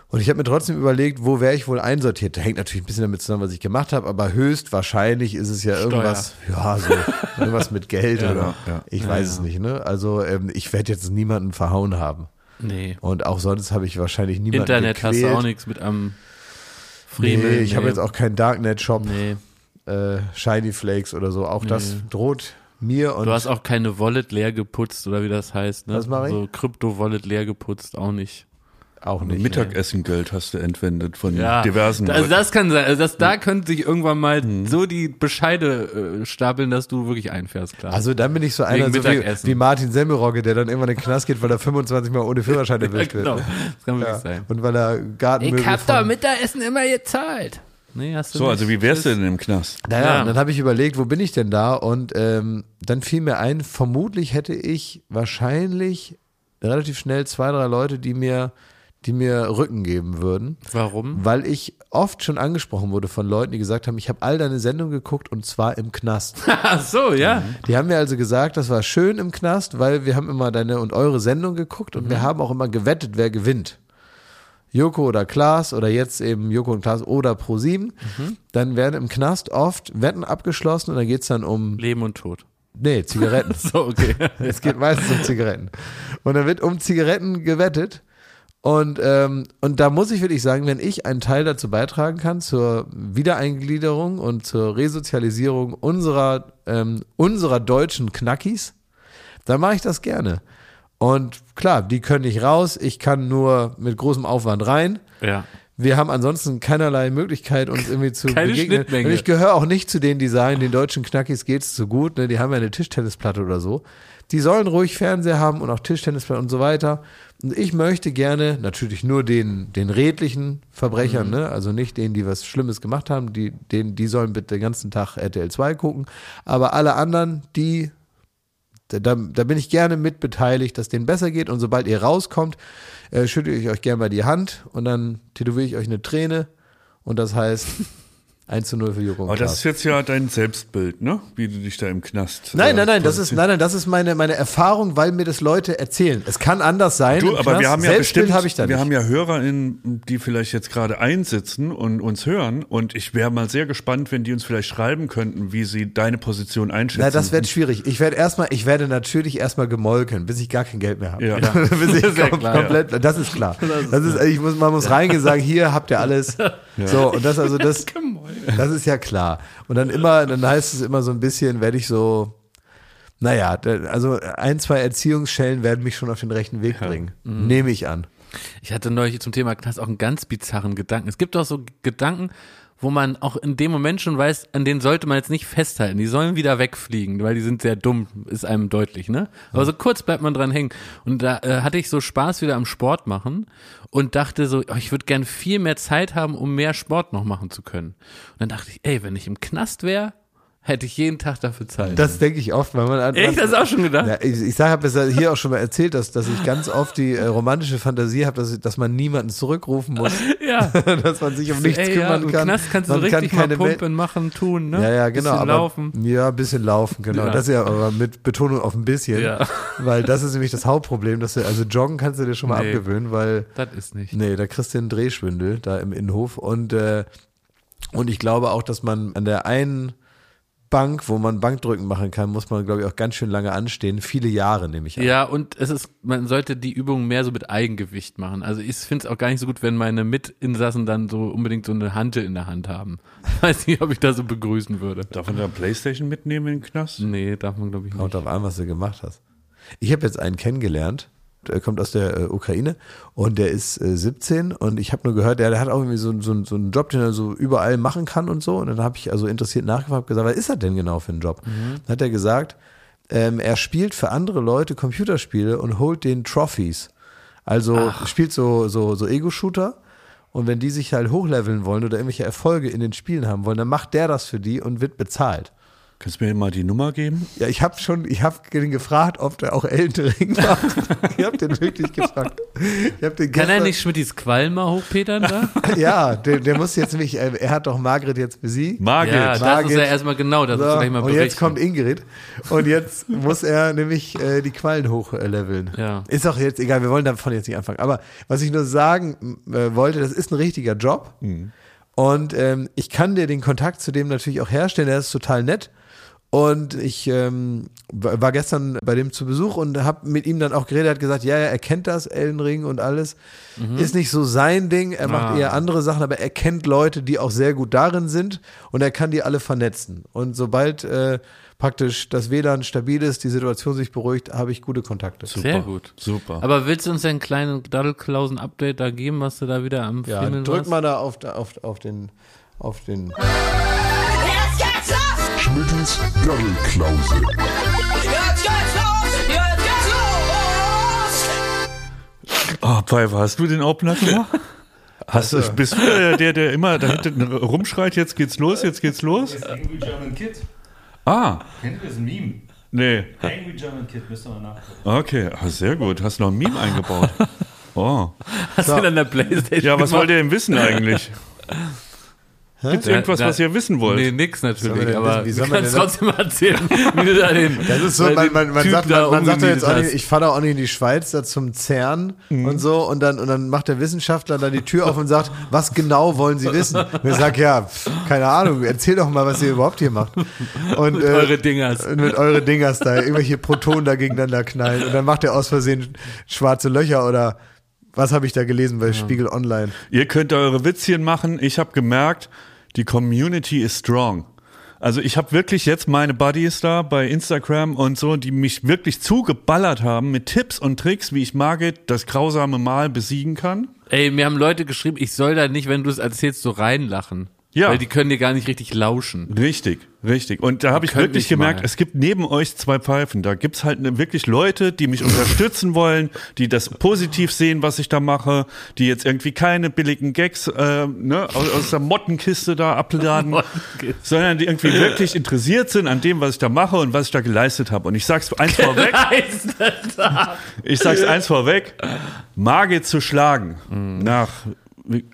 Und ich habe mir trotzdem überlegt, wo wäre ich wohl einsortiert? Da hängt natürlich ein bisschen damit zusammen, was ich gemacht habe, aber höchstwahrscheinlich ist es ja irgendwas, ja, so irgendwas mit Geld oder ja. ich weiß es nicht. Ne? Also ähm, ich werde jetzt niemanden verhauen haben. Nee. Und auch sonst habe ich wahrscheinlich niemanden Internet hast gequält. du auch nichts mit am Nee, Fremeln. ich habe jetzt auch keinen Darknet-Shop, Nee. äh, Shiny Flakes oder so. Auch das droht mir und Du hast auch keine Wallet leer geputzt oder wie das heißt, ne? Was mach ich? So Krypto-Wallet leer geputzt, auch nicht. Auch nicht. Mittagessengeld hast du entwendet von Ja, diversen Also das kann sein, also das, da könnte sich irgendwann mal Mhm. so die Bescheide äh, stapeln, dass du wirklich einfährst, klar. Also dann bin ich so einer so wie, wie Martin Semmelrogge, der dann irgendwann in den Knast geht, weil er 25 Mal ohne Führerschein ja, erwischt genau, wird. das kann wirklich Ja. sein. Und weil er Gartenmöbel von- Mittagessen immer gezahlt. Nee, hast du so, nicht. also wie wärst du denn im Knast? Naja, Ja. und dann habe ich überlegt, wo bin ich denn da? Und ähm, dann fiel mir ein, vermutlich hätte ich wahrscheinlich relativ schnell zwei, drei Leute, die mir, die mir Rücken geben würden. Warum? Weil ich oft schon angesprochen wurde von Leuten, die gesagt haben, ich habe all deine Sendungen geguckt und zwar im Knast. Ach so, ja. Die haben mir also gesagt, das war schön im Knast, weil wir haben immer deine und eure Sendung geguckt und wir haben auch immer gewettet, wer gewinnt. Joko oder Klaas oder jetzt eben Joko und Klaas oder Pro7. Dann werden im Knast oft Wetten abgeschlossen und dann geht's dann um, Leben und Tod. nee, Zigaretten. So, okay. Es geht meistens um Zigaretten. Und dann wird um Zigaretten gewettet. Und, ähm, und da muss ich wirklich sagen, wenn ich einen Teil dazu beitragen kann, zur Wiedereingliederung und zur Resozialisierung unserer, ähm, unserer deutschen Knackis, dann mache ich das gerne. Und klar, die können nicht raus, ich kann nur mit großem Aufwand rein. Ja. Wir haben ansonsten keinerlei Möglichkeit, uns irgendwie zu Keine begegnen. Und ich gehöre auch nicht zu denen, die sagen, den deutschen Knackis geht's zu gut. Ne? Die haben ja eine Tischtennisplatte oder so. Die sollen ruhig Fernseher haben und auch Tischtennisplatte und so weiter. Und ich möchte gerne natürlich nur den, den redlichen Verbrechern, Mhm. ne? also nicht denen, die was Schlimmes gemacht haben, die, denen, die sollen bitte den ganzen Tag RTL 2 gucken. Aber alle anderen, die da, da, bin ich gerne mit beteiligt, dass denen besser geht. Und sobald ihr rauskommt, äh, schüttle ich euch gerne mal die Hand und dann tätowiere ich euch eine Träne. Und das heißt 1 zu 0 für Joko und Aber das ist jetzt ja dein Selbstbild, ne? Wie du dich da im Knast. Nein, äh, nein, nein, das ist, nein, nein, das ist meine, meine Erfahrung, weil mir das Leute erzählen. Es kann anders sein. Du, im aber wir Knast. haben ja Selbstbild bestimmt, habe ich da wir nicht. haben ja HörerInnen, die vielleicht jetzt gerade einsitzen und uns hören. Und ich wäre mal sehr gespannt, wenn die uns vielleicht schreiben könnten, wie sie deine Position einschätzen. Na, das wird schwierig. Ich werde erstmal, ich werde natürlich erstmal gemolken, bis ich gar kein Geld mehr habe. Ja. bis ich ja kom klar. komplett, das ist klar. Das ist, ich muss, man muss reingehen und sagen, hier habt ihr alles. So, und das, also das, das ist ja klar. Und dann immer, dann heißt es immer so ein bisschen, werde ich so, naja, also ein, zwei Erziehungsschellen werden mich schon auf den rechten Weg bringen. Mhm. Nehme ich an. Ich hatte neulich zum Thema Knast auch einen ganz bizarren Gedanken. Es gibt auch so Gedanken, wo man auch in dem Moment schon weiß, an denen sollte man jetzt nicht festhalten. Die sollen wieder wegfliegen, weil die sind sehr dumm, ist einem deutlich, ne? Aber so kurz bleibt man dran hängen. Und da äh, hatte ich so Spaß wieder am Sport machen und dachte so, oh, ich würde gern viel mehr Zeit haben, um mehr Sport noch machen zu können. Und dann dachte ich, ey, wenn ich im Knast wäre, hätte ich jeden Tag dafür Zeit. Das denke ich oft, weil man Echt, hast du auch schon gedacht? Ja, ich ich habe es ja hier auch schon mal erzählt, dass, dass ich ganz oft die äh, romantische Fantasie habe, dass, dass man niemanden zurückrufen muss, Ja. dass man sich um nichts Ey, ja, kümmern im kann. Knast kannst du man kann richtig mal Welt- pumpen, machen, tun, ne? Ja, ja, genau. Bisschen aber, laufen. Ja, ein bisschen laufen, genau. Ja. Das ist ja aber mit Betonung auf ein bisschen. Ja. Weil das ist nämlich das Hauptproblem, dass du, also joggen kannst du dir schon mal Nee. abgewöhnen, weil, Das ist nicht. nee, da kriegst du einen Drehschwindel da im Innenhof und, äh, Und ich glaube auch, dass man an der einen Bank, wo man Bankdrücken machen kann, muss man, glaube ich, auch ganz schön lange anstehen. Viele Jahre, nehme ich an. Ja, und es ist, man sollte die Übung mehr so mit Eigengewicht machen. Also ich finde es auch gar nicht so gut, wenn meine Mitinsassen dann so unbedingt so eine Hantel in der Hand haben. Weiß nicht, ob ich das so begrüßen würde. Darf man da Playstation mitnehmen in den Knast? Nee, darf man glaube ich nicht. Kommt drauf an, was du gemacht hast. Ich habe jetzt einen kennengelernt, der kommt aus der äh, Ukraine und der ist äh, 17 und ich habe nur gehört, der, der hat auch irgendwie so, so, so einen Job, den er so überall machen kann und so. Und dann habe ich also interessiert nachgefragt, gesagt, was ist das denn genau für ein Job? Dann hat er gesagt, ähm, er spielt für andere Leute Computerspiele und holt den Trophies. Also spielt so, so, so Ego-Shooter. Und wenn die sich halt hochleveln wollen oder irgendwelche Erfolge in den Spielen haben wollen, dann macht der das für die und wird bezahlt. Kannst du mir mal die Nummer geben? Ja, ich habe schon, ich habe den gefragt, ob der auch Elden Ring macht. ich habe den wirklich gefragt. Ich hab den Kann er nicht Schmittis Qualm mal hochpetern da? Ja, der, der muss jetzt nämlich, äh, er hat doch Margret jetzt besiegt. Margit. ja, das Margit. ist ja erstmal genau, das So, muss ich gleich mal und berichten. jetzt kommt Ingrid und jetzt muss er nämlich äh, die Quallen hochleveln. Ja. Ist auch jetzt egal, wir wollen davon jetzt nicht anfangen. Aber was ich nur sagen äh, wollte, das ist ein richtiger Job und ähm, ich kann dir den Kontakt zu dem natürlich auch herstellen, der ist total nett. Und ich ähm, war gestern bei dem zu Besuch und habe mit ihm dann auch geredet. Er hat gesagt, ja, ja, er kennt das, Elden Ring und alles. Ist nicht so sein Ding. Er macht Ah. eher andere Sachen, aber er kennt Leute, die auch sehr gut darin sind und er kann die alle vernetzen. Und sobald äh, praktisch das WLAN stabil ist, die Situation sich beruhigt, habe ich gute Kontakte. Sehr gut. Super. Aber willst du uns einen kleinen Daddelklausen-Update da geben, was du da wieder am Ja, Friemeln drück warst? mal da auf, auf, auf den, auf den. Schmittens Daddelklause. Jetzt geht's los! Jetzt geht's los! Oh, Pfeifer, hast du den Opener gemacht? Hast du, bist du der, der, der immer da hinten rumschreit, jetzt geht's los, jetzt geht's los? Angry German Kid. Ah, Kennt ihr das Meme? nee. Angry German Kid, müsst ihr mal nachgucken. Okay, ah, sehr gut. Hast noch ein Meme eingebaut. Oh. Hast du denn der Playstation Ja, was gemacht? wollt ihr denn wissen eigentlich? Gibt's irgendwas, Da- was ihr wissen wollt? Nee, nix natürlich, denn aber wie soll man kannst trotzdem erzählen, wie du da den Das ist so, äh, man, man, man Typ sagt, man, man sagt doch jetzt auch nicht, ich fahre auch nicht in die Schweiz da zum CERN und so und dann, und dann macht der Wissenschaftler da die Tür auf und sagt, was genau wollen Sie wissen? Und ich sag, ja, pf, keine Ahnung, erzähl doch mal, was ihr überhaupt hier macht. Und, Mit äh, eure Dingers. und mit eure Dingers da, irgendwelche Protonen da gegeneinander knallen und dann macht er aus Versehen schwarze Löcher oder was habe ich da gelesen bei Spiegel Online? Ihr könnt eure Witzchen machen. Ich habe gemerkt, die Community ist strong. Also ich habe wirklich jetzt meine Buddies da bei Instagram und so, die mich wirklich zugeballert haben mit Tipps und Tricks, wie ich Margit das grausame Mal besiegen kann. Ey, mir haben Leute geschrieben, ich soll da nicht, wenn du es erzählst, so reinlachen. Ja. Weil die können dir gar nicht richtig lauschen. Richtig, richtig. Und da habe ich wirklich gemerkt, mal. es gibt neben euch zwei Pfeifen. Da gibt's halt ne- wirklich Leute, die mich unterstützen wollen, die das positiv sehen, was ich da mache, die jetzt irgendwie keine billigen Gags äh, ne, aus, aus der Mottenkiste da abladen, sondern die irgendwie wirklich interessiert sind an dem, was ich da mache und was ich da geleistet habe. Und ich sag's eins vorweg, ich sag's eins vorweg, Margit zu schlagen nach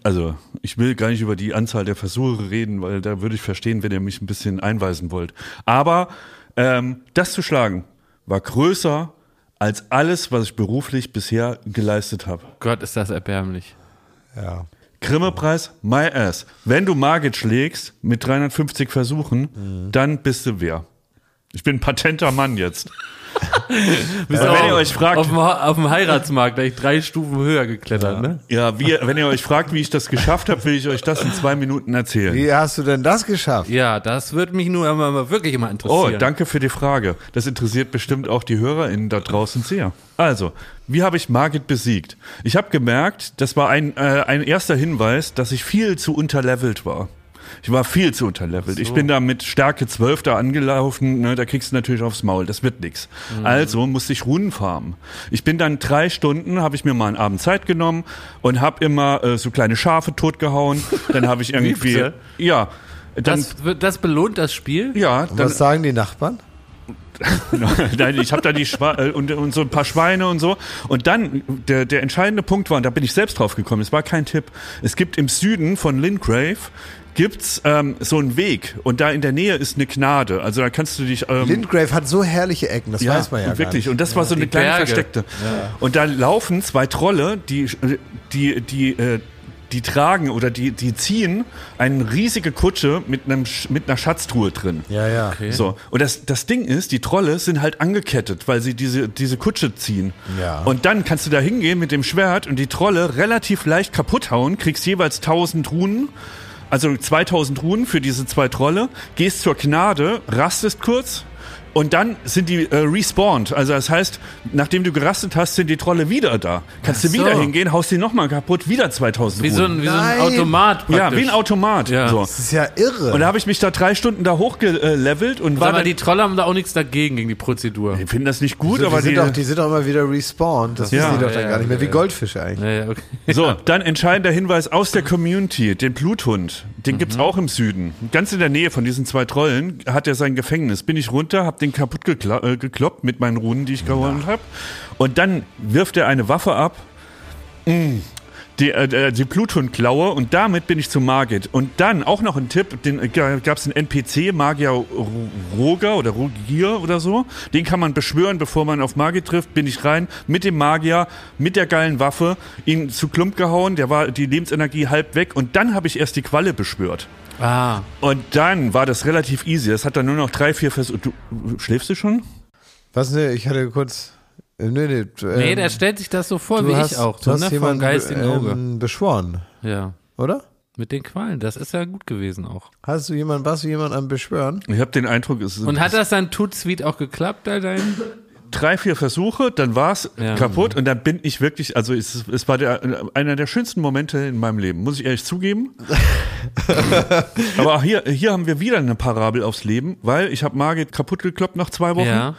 also ich will gar nicht über die Anzahl der Versuche reden, weil da würde ich verstehen, wenn ihr mich ein bisschen einweisen wollt. Aber ähm, das zu schlagen war größer als alles, was ich beruflich bisher geleistet habe. Gott, ist das erbärmlich. Ja. Grimme-Preis, my ass. Wenn du Margit schlägst mit 350 Versuchen, dann bist du wer. Ich bin ein patenter Mann jetzt. Bist wenn ihr euch fragt- Auf dem, auf dem Heiratsmarkt gleich drei Stufen höher geklettert, ne? Ja, wie, wenn ihr euch fragt, wie ich das geschafft habe, will ich euch das in zwei Minuten erzählen. Wie hast du denn das geschafft? Ja, das würde mich nur immer, immer wirklich immer Oh, interessieren. danke für die Frage. Das interessiert bestimmt auch die HörerInnen da draußen sehr. Also, wie habe ich Margit besiegt? Ich habe gemerkt, das war ein, äh, ein erster Hinweis, dass ich viel zu unterlevelt war. Ich war viel zu unterlevelt. Ich bin da mit Stärke 12 da angelaufen, ne, da kriegst du natürlich aufs Maul, das wird nix. Also musste ich Runen farmen. Ich bin dann drei Stunden, habe ich mir mal einen Abend Zeit genommen und habe immer äh, so kleine Schafe totgehauen. Dann habe ich irgendwie, ja, dann, das, das belohnt das Spiel? ja, Und dann, was sagen die Nachbarn? Nein, ich habe da die Schwa äh, und, und so ein paar Schweine und so. Und dann, der, der entscheidende Punkt war, und da bin ich selbst drauf gekommen, es war kein Tipp, es gibt im Süden von Lingrave gibt's ähm, so einen Weg und da in der Nähe ist eine Gnade. Also da kannst du dich... Ähm, Lindgrave hat so herrliche Ecken, das weiß man ja gar wirklich. nicht. Und das war so eine kleine Berge. versteckte. Und da laufen zwei Trolle, die, die, die, äh, die tragen oder die, die ziehen eine riesige Kutsche mit, einem, Sch- mit einer Schatztruhe drin. Ja, ja. So, und das, das Ding ist, die Trolle sind halt angekettet, weil sie diese, diese Kutsche ziehen. Ja. Und dann kannst du da hingehen mit dem Schwert und die Trolle relativ leicht kaputt hauen, kriegst jeweils 1000 Runen, also 2000 Runen für diese zwei Trolle, gehst zur Gnade, rastest kurz. Und dann sind die äh, respawned. Also das heißt, nachdem du gerastet hast, sind die Trolle wieder da. Kannst Ach du wieder so. hingehen, haust die nochmal kaputt, wieder 2000 Wie so ein, wie so ein Automat praktisch. ja, wie ein Automat. Ja. So. Das ist ja irre. Und da habe ich mich da drei Stunden da hochgelevelt und war Aber dann, die Trolle haben da auch nichts dagegen, gegen die Prozedur. die finden das nicht gut, so, aber die, sind die, doch, die sind doch immer wieder respawned. Das Ja. wissen die doch dann Ja, gar nicht mehr. Wie. Goldfische eigentlich. Ja, ja, okay. So, dann entscheidender Hinweis aus der Community, den Bluthund, den gibt's auch im Süden. Ganz in der Nähe von diesen zwei Trollen hat er sein Gefängnis. Bin ich runter, hab den kaputt gekla äh, gekloppt mit meinen Runen, die ich geholt hab. Und dann wirft er eine Waffe ab. Mm. Die, äh, die Bluthundklaue und damit bin ich zu Margit. Und dann auch noch ein Tipp, den äh, gab es einen NPC, Magier Ro- Roger oder Rogier oder so. Den kann man beschwören, bevor man auf Margit trifft. Bin ich rein mit dem Magier, mit der geilen Waffe, ihn zu Klump gehauen, der war die Lebensenergie halb weg und dann habe ich erst die Qualle beschwört. Ah, Und dann war das relativ easy. Das hat dann nur noch drei, vier Versuche. Du schläfst du schon? Was, ne, ich hatte kurz. Äh, Nee, nee. du, nee, ähm, der stellt sich das so vor, du wie hast, ich auch. Du So, hast ne, vom jemanden geistigen Auge. ähm, beschworen, Ja, oder? mit den Qualen. Das ist ja gut gewesen auch. Hast du jemanden, warst du jemanden am Beschwören? Ich habe den Eindruck, es Und hat das dann Toot Sweet auch geklappt, da dein? drei, vier Versuche, dann war's Ja. kaputt und dann bin ich wirklich, also es, es war der, einer der schönsten Momente in meinem Leben, muss ich ehrlich zugeben. Aber auch hier, hier haben wir wieder eine Parabel aufs Leben, weil ich habe Margit kaputt gekloppt nach zwei Wochen Ja.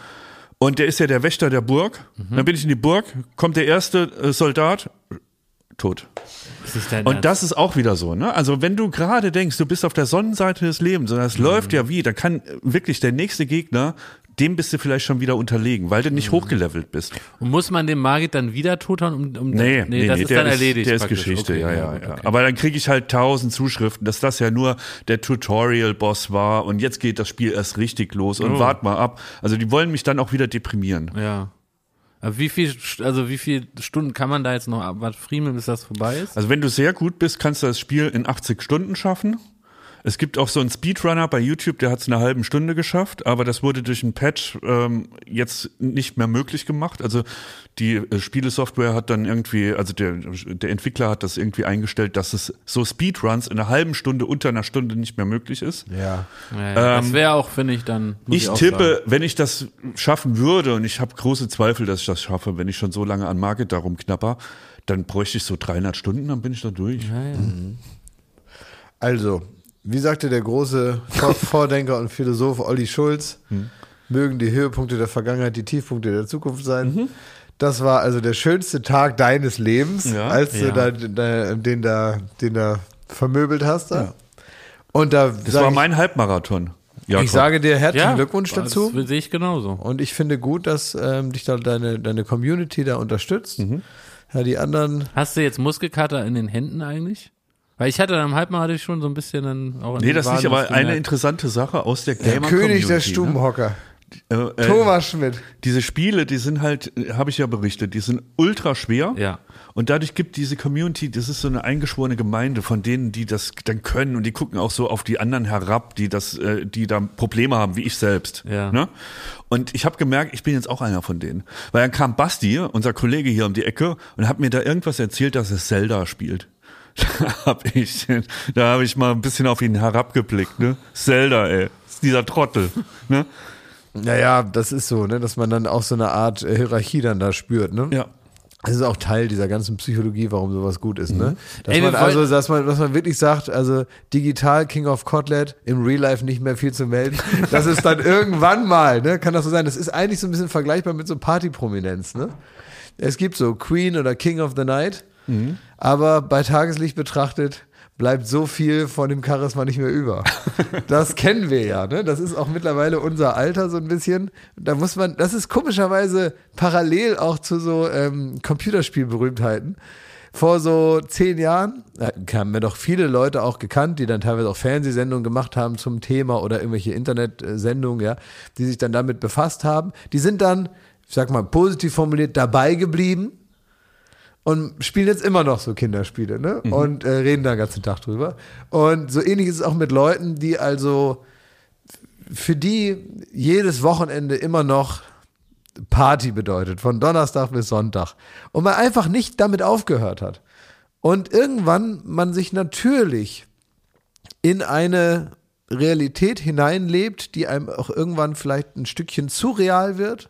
Und der ist ja der Wächter der Burg. Dann bin ich in die Burg, kommt der erste äh, Soldat, tot. Das Und das ist auch wieder so, ne? Also wenn du gerade denkst, du bist auf der Sonnenseite des Lebens und das Mhm. läuft ja wie, dann kann wirklich der nächste Gegner, dem bist du vielleicht schon wieder unterlegen, weil du Mhm. nicht hochgelevelt bist. Und muss man den Margit dann wieder tothauen? Um, um, Nee, nee, das ist der dann erledigt. Der ist praktisch. Geschichte, Okay, ja, ja, okay. Aber dann kriege ich halt tausend Zuschriften, dass das ja nur der Tutorial-Boss war und jetzt geht das Spiel erst richtig los und Oh. wart mal ab. Also die wollen mich dann auch wieder deprimieren. Ja. Aber wie viel, also wie viele Stunden kann man da jetzt noch abwarten, bis das vorbei ist? Also wenn du sehr gut bist, kannst du das Spiel in 80 Stunden schaffen. Es gibt auch so einen Speedrunner bei YouTube, der hat es in einer halben Stunde geschafft, aber das wurde durch einen Patch ähm, jetzt nicht mehr möglich gemacht. Also die äh, Spielesoftware hat dann irgendwie, also der, der Entwickler hat das irgendwie eingestellt, dass es so Speedruns in einer halben Stunde unter einer Stunde nicht mehr möglich ist. Ja. Ja, ja, das Ähm, wäre auch, finde ich, dann. Ich auch tippe, sagen. wenn ich das schaffen würde, und ich habe große Zweifel, dass ich das schaffe, wenn ich schon so lange an Market darum knapper, dann bräuchte ich so 300 Stunden, dann bin ich da durch. Also, wie sagte der große Vor Vordenker und Philosoph Olli Schulz, Hm. mögen die Höhepunkte der Vergangenheit die Tiefpunkte der Zukunft sein. Mhm. Das war also der schönste Tag deines Lebens, Ja. als du Ja. da, da, den da, den da vermöbelt hast. Da. Und da Das war ich, mein Halbmarathon. Jakob. ich sage dir herzlichen Ja, Glückwunsch das dazu. sehe ich genauso. Und ich finde gut, dass ähm, dich da deine, deine Community da unterstützt. Mhm. Ja, die anderen. Hast du jetzt Muskelkater in den Händen eigentlich? Weil ich hatte dann Halbmarathon hatte ich schon so ein bisschen dann auch Nee, das nicht, Waden aber eine gemerkt. interessante Sache aus der Der Gamer König der Community, Stubenhocker. Ne? Äh, äh, Thomas Schmidt. Diese Spiele, die sind halt, habe ich ja berichtet, die sind ultra schwer. Ja. Und dadurch gibt diese Community, das ist so eine eingeschworene Gemeinde von denen, die das dann können und die gucken auch so auf die anderen herab, die das, äh, die da Probleme haben, wie ich selbst. Ja. Ne? Und ich habe gemerkt, ich bin jetzt auch einer von denen. Weil dann kam Basti, unser Kollege hier um die Ecke, und hat mir da irgendwas erzählt, dass es Zelda spielt. Da hab ich, da habe ich mal ein bisschen auf ihn herabgeblickt, ne? Zelda, ey. Ist dieser Trottel. Ne? Naja, das ist so, ne, dass man dann auch so eine Art äh, Hierarchie dann da spürt, ne? Ja. Das ist auch Teil dieser ganzen Psychologie, warum sowas gut ist, ne? Dass Ey, man also, dass man, dass man wirklich sagt, also digital King of Kotlet, im Real Life nicht mehr viel zu melden. Das ist dann irgendwann mal, ne? Kann das so sein? Das ist eigentlich so ein bisschen vergleichbar mit so Partyprominenz, ne? Es gibt so Queen oder King of the Night, aber bei Tageslicht betrachtet bleibt so viel von dem Charisma nicht mehr über. Das kennen wir ja, ne? Das ist auch mittlerweile unser Alter so ein bisschen. Da muss man, das ist komischerweise parallel auch zu so ähm, Computerspielberühmtheiten. Vor so zehn Jahren äh, haben wir doch viele Leute auch gekannt, die dann teilweise auch Fernsehsendungen gemacht haben zum Thema oder irgendwelche Internetsendungen, ja, die sich dann damit befasst haben. Die sind dann, ich sag mal positiv formuliert, dabei geblieben und spielen jetzt immer noch so Kinderspiele, ne? Mhm. Und äh, reden da den ganzen Tag drüber. Und so ähnlich ist es auch mit Leuten, die also für die jedes Wochenende immer noch Party bedeutet, von Donnerstag bis Sonntag. Und man einfach nicht damit aufgehört hat. Und irgendwann man sich natürlich in eine Realität hineinlebt, die einem auch irgendwann vielleicht ein Stückchen zu real wird,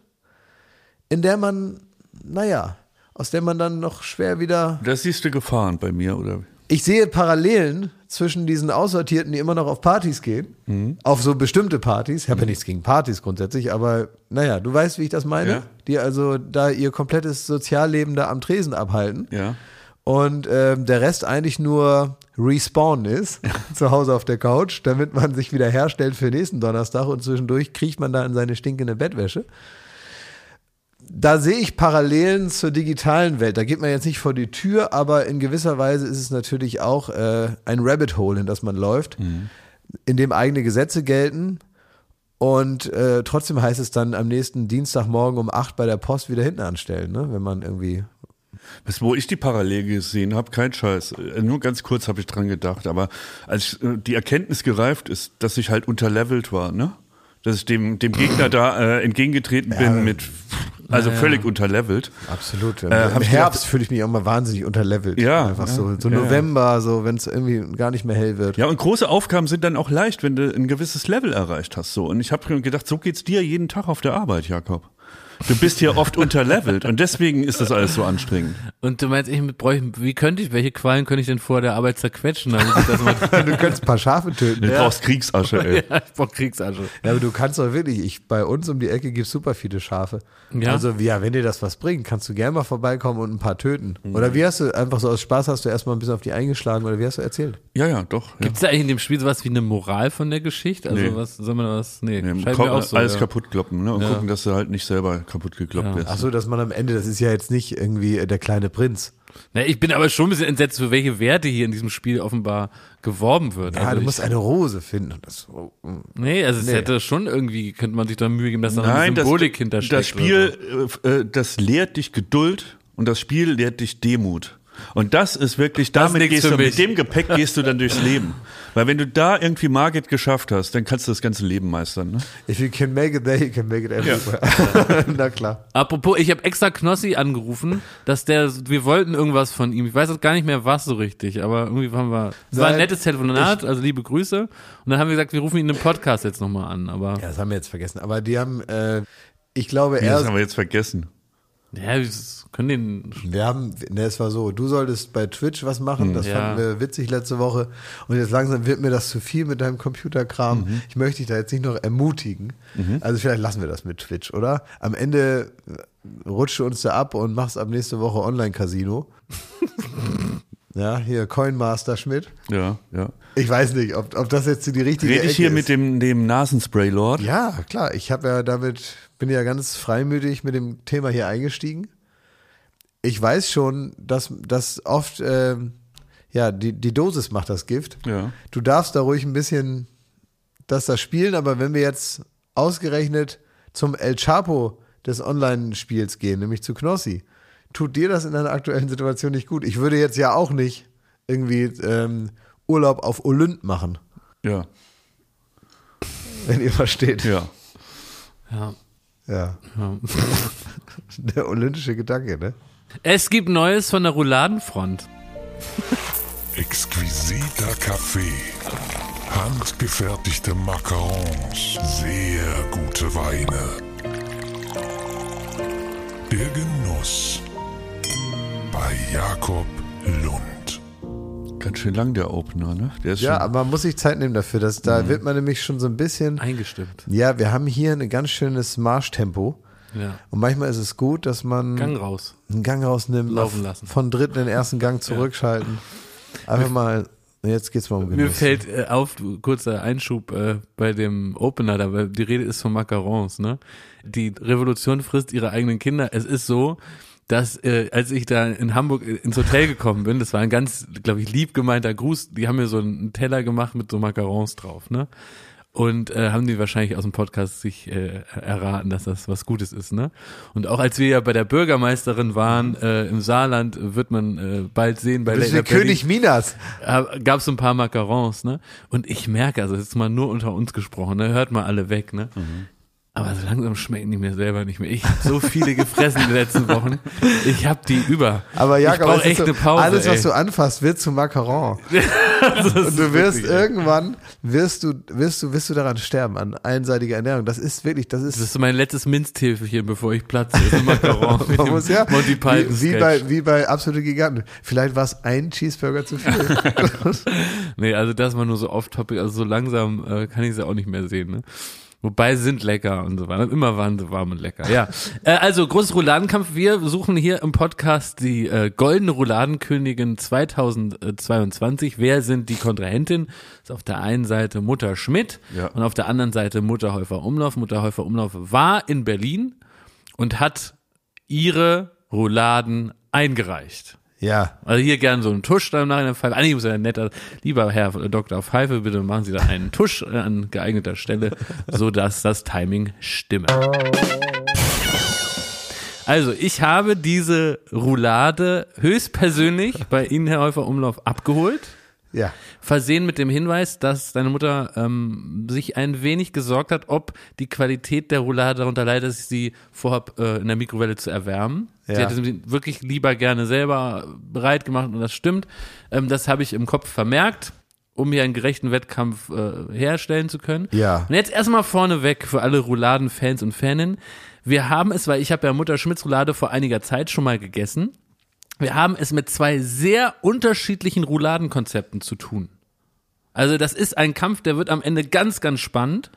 in der man, naja, aus der man dann noch schwer wieder. Das siehst du Gefahren bei mir, oder? Ich sehe Parallelen zwischen diesen Aussortierten, die immer noch auf Partys gehen, Mhm. auf so bestimmte Partys. Ich habe ja nichts gegen Partys grundsätzlich, aber naja, du weißt, wie ich das meine. Ja. Die also da ihr komplettes Sozialleben da am Tresen abhalten Ja. und ähm, der Rest eigentlich nur Respawn ist, zu Hause auf der Couch, damit man sich wieder herstellt für nächsten Donnerstag und zwischendurch kriecht man da in seine stinkende Bettwäsche. Da sehe ich Parallelen zur digitalen Welt. Da geht man jetzt nicht vor die Tür, aber in gewisser Weise ist es natürlich auch äh, ein Rabbit Hole, in das man läuft, in dem eigene Gesetze gelten. Und äh, trotzdem heißt es dann am nächsten Dienstagmorgen um acht bei der Post wieder hinten anstellen, ne? wenn man irgendwie Was, wo ich die Parallele gesehen habe, kein Scheiß. Äh, Nur ganz kurz habe ich dran gedacht, aber als äh, die Erkenntnis gereift ist, dass ich halt unterlevelt war, ne? Dass ich dem, dem Gegner da äh, entgegengetreten bin mit, also völlig unterlevelt. Absolut. Im, Äh, Im Herbst fühle ich mich auch mal wahnsinnig unterlevelt. Ja, Einfach ja, so, so ja, ja. November, so wenn es irgendwie gar nicht mehr hell wird. Ja, und große Aufgaben sind dann auch leicht, wenn du ein gewisses Level erreicht hast. So. Und ich habe gedacht, so geht's dir jeden Tag auf der Arbeit, Jakob. Du bist hier oft unterlevelt und deswegen ist das alles so anstrengend. Und du meinst, ich bräuchte, wie könnte ich, welche Qualen könnte ich denn vor der Arbeit zerquetschen, damit ich das mal, Du könntest ein paar Schafe töten. Du brauchst Kriegsasche, ey. ja, ich brauch Kriegsasche. Ja, aber du kannst doch wirklich, ich, bei uns um die Ecke gibt's super viele Schafe. Ja. Also, ja, wenn dir das was bringt, kannst du gerne mal vorbeikommen und ein paar töten. Mhm. Oder wie hast du, einfach so aus Spaß hast du erstmal ein bisschen auf die eingeschlagen oder wie hast du erzählt? Ja, ja, doch. Ja. Gibt's da eigentlich in dem Spiel sowas wie eine Moral von der Geschichte? Also Nee. was, soll man da was, nee, Nee, scheint komm, so. alles ja. kaputt kloppen, ne? Und Ja. gucken, dass du halt nicht selber kaputt gekloppt Ja. wirst. Ach so, dass man am Ende, das ist ja jetzt nicht irgendwie der kleine Prinz. Na, ich bin aber schon ein bisschen entsetzt, für welche Werte hier in diesem Spiel offenbar geworben wird. Ja, also du ich, musst eine Rose finden. Und das, oh, mm. Nee, also es Nee. hätte schon irgendwie, könnte man sich da Mühe geben, dass da eine Nein, das, Symbolik hintersteckt. das Spiel, äh, äh, das lehrt dich Geduld und das Spiel lehrt dich Demut. Und das ist wirklich, Das ist damit gehst du, mit dem Gepäck gehst du dann durchs Leben. Weil wenn du da irgendwie Margit geschafft hast, dann kannst du das ganze Leben meistern. Ne? if you can make it there, you can make it everywhere. Na klar. Apropos, ich habe extra Knossi angerufen, dass der, wir wollten irgendwas von ihm. Ich weiß auch gar nicht mehr was so richtig, aber irgendwie haben wir, es war ein nettes Telefonat, also liebe Grüße. Und dann haben wir gesagt, wir rufen ihn im Podcast jetzt nochmal an, aber Ja, das haben wir jetzt vergessen. Aber die haben, äh, ich glaube, Ja, das er, haben wir jetzt vergessen. ja, wir können den, wir haben, ne, es war so, du solltest bei Twitch was machen, das Ja. fanden wir witzig letzte Woche. Und jetzt langsam wird mir das zu viel mit deinem Computerkram. Ich möchte dich da jetzt nicht noch ermutigen. Also vielleicht lassen wir das mit Twitch, oder? Am Ende äh, rutscht du uns da ab und machst ab nächste Woche Online-Casino. ja, hier Coinmaster Schmidt. Ja, ja. Ich weiß nicht, ob, ob das jetzt die richtige Rede ich hier Ecke mit ist. dem, dem Nasenspray-Lord? Ja, klar. Ich habe ja damit, bin ja ganz freimütig mit dem Thema hier eingestiegen. Ich weiß schon, dass, dass oft, ähm, ja, die, die Dosis macht das Gift. Ja. Du darfst da ruhig ein bisschen das da spielen, aber wenn wir jetzt ausgerechnet zum El Chapo des Online-Spiels gehen, nämlich zu Knossi, tut dir das in deiner aktuellen Situation nicht gut? Ich würde jetzt ja auch nicht irgendwie ähm, Urlaub auf Olymp machen, Ja, wenn ihr versteht. ja. ja. Ja. ja. Der olympische Gedanke, ne? Es gibt Neues von der Rouladenfront. Exquisiter Kaffee. Handgefertigte Macarons. Sehr gute Weine. Der Genuss. Bei Jakob Lund. Ganz schön lang der Opener, ne? Der ist Ja, schon, aber man muss sich Zeit nehmen dafür. Dass, da wird man nämlich schon so ein bisschen. Eingestimmt. Ja, wir haben hier ein ganz schönes Marschtempo. Ja. Und manchmal ist es gut, dass man Gang raus. einen Gang rausnimmt, Laufen auf- lassen. von dritten in den ersten Gang zurückschalten. Einfach mal, jetzt geht's mal um Mir Genuss. fällt äh, auf, kurzer Einschub äh, bei dem Opener, da, weil die Rede ist von Macarons, ne? Die Revolution frisst ihre eigenen Kinder. Es ist so, dass äh, als ich da in Hamburg äh, ins Hotel gekommen bin, das war ein ganz, glaube ich, lieb gemeinter Gruß, die haben mir so einen Teller gemacht mit so Macarons drauf, ne? Und äh, haben die wahrscheinlich aus dem Podcast sich äh, erraten, dass das was Gutes ist, ne? Und auch als wir ja bei der Bürgermeisterin waren äh, im Saarland, wird man äh, bald sehen bei Night König Minas. gab es ein paar Macarons, ne? Und ich merke, also jetzt mal nur unter uns gesprochen, ne? Hört mal alle weg, ne? Aber so langsam schmecken die mir selber nicht mehr. Ich habe so viele gefressen in den letzten Wochen. Ich habe die über. Aber ich Jakob, brauche es ist echt so, eine Pause. alles, ey. was du anfasst, wird zu Macaron. Und du wirst wirklich, ey. irgendwann, wirst du, wirst du, wirst du daran sterben, an einseitiger Ernährung. Das ist wirklich, das ist, Das ist mein letztes Minztäfelchen, bevor ich platze. Das ist Macaron man muss ja, Monty Python wie, wie bei, wie bei absolute Giganten. Vielleicht war es ein Cheeseburger zu viel. Nee, also das war nur so off-topic. Also so langsam äh, kann ich sie auch nicht mehr sehen. Ne? Wobei sind lecker und so weiter. Immer waren sie warm und lecker. Ja. äh, also großes Rouladenkampf. Wir suchen hier im Podcast die äh, goldene Rouladenkönigin 2022. Wer sind die Kontrahentinnen? Ist auf der einen Seite Mutter Schmidt Ja. und auf der anderen Seite Mutter Häufer Umlauf. Mutter Häufer Umlauf war in Berlin und hat ihre Rouladen eingereicht. Ja. Also hier gern so einen Tusch dann nach einer Pfeife. Eigentlich muss ja netter, lieber Herr Dr. Pfeife, bitte machen Sie da einen Tusch äh, an geeigneter Stelle, so dass das Timing stimme. Also, ich habe diese Roulade höchstpersönlich bei Ihnen, Herr Häufer Umlauf, abgeholt. Ja. Versehen mit dem Hinweis, dass deine Mutter ähm, sich ein wenig gesorgt hat, ob die Qualität der Roulade darunter leidet, dass ich sie vorhab, äh, in der Mikrowelle zu erwärmen. Sie Ja. hätte sie wirklich lieber gerne selber bereit gemacht und das stimmt. Ähm, das habe ich im Kopf vermerkt, um hier einen gerechten Wettkampf äh, herstellen zu können. Ja. Und jetzt erstmal vorneweg für alle Rouladen-Fans und Faninnen. Wir haben es, weil ich habe ja Mutter Schmidts Roulade vor einiger Zeit schon mal gegessen. Wir haben es mit zwei sehr unterschiedlichen Rouladenkonzepten zu tun. Also das ist ein Kampf, der wird am Ende ganz, ganz spannend.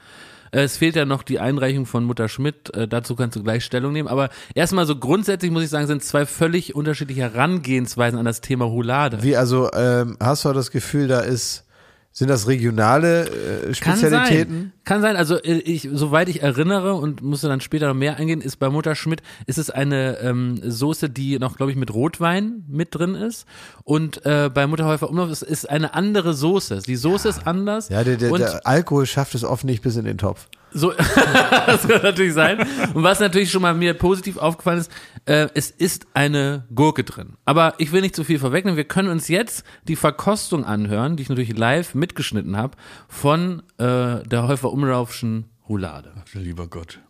Es fehlt ja noch die Einreichung von Mutter Schmidt, äh, dazu kannst du gleich Stellung nehmen. Aber erstmal so grundsätzlich muss ich sagen, sind zwei völlig unterschiedliche Herangehensweisen an das Thema Roulade. Wie, also, ähm, hast du das Gefühl, da ist, sind das regionale äh, Kann Spezialitäten? sein. Kann sein. Also äh, ich, soweit ich erinnere und musste dann später noch mehr eingehen, ist bei Mutter Schmidt ist es eine ähm, Soße, die noch, glaube ich, mit Rotwein mit drin ist. Und äh, bei Mutter Häufer Umlauf ist, ist eine andere Soße. Die Soße ist anders. Ja, der, der, der Alkohol schafft es oft nicht bis in den Topf. So, das kann natürlich sein. Und was natürlich schon mal mir positiv aufgefallen ist, äh, es ist eine Gurke drin. Aber ich will nicht zu viel vorwegnehmen. Wir können uns jetzt die Verkostung anhören, die ich natürlich live mitgeschnitten habe, von äh, der Häufer Umlaufschen Roulade. Lieber Gott.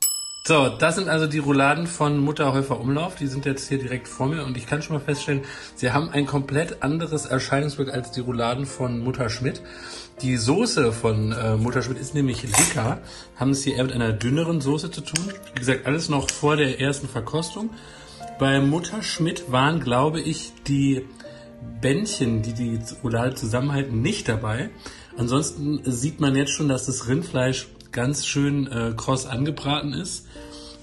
So, das sind also die Rouladen von Mutter Häufer Umlauf. Die sind jetzt hier direkt vor mir und ich kann schon mal feststellen, sie haben ein komplett anderes Erscheinungsbild als die Rouladen von Mutter Schmidt. Die Soße von äh, Mutter Schmidt ist nämlich dicker, haben es hier eher mit einer dünneren Soße zu tun. Wie gesagt, alles noch vor der ersten Verkostung. Bei Mutter Schmidt waren, glaube ich, die Bändchen, die die Roulade zusammenhalten, nicht dabei. Ansonsten sieht man jetzt schon, dass das Rindfleisch ganz schön äh, kross angebraten ist.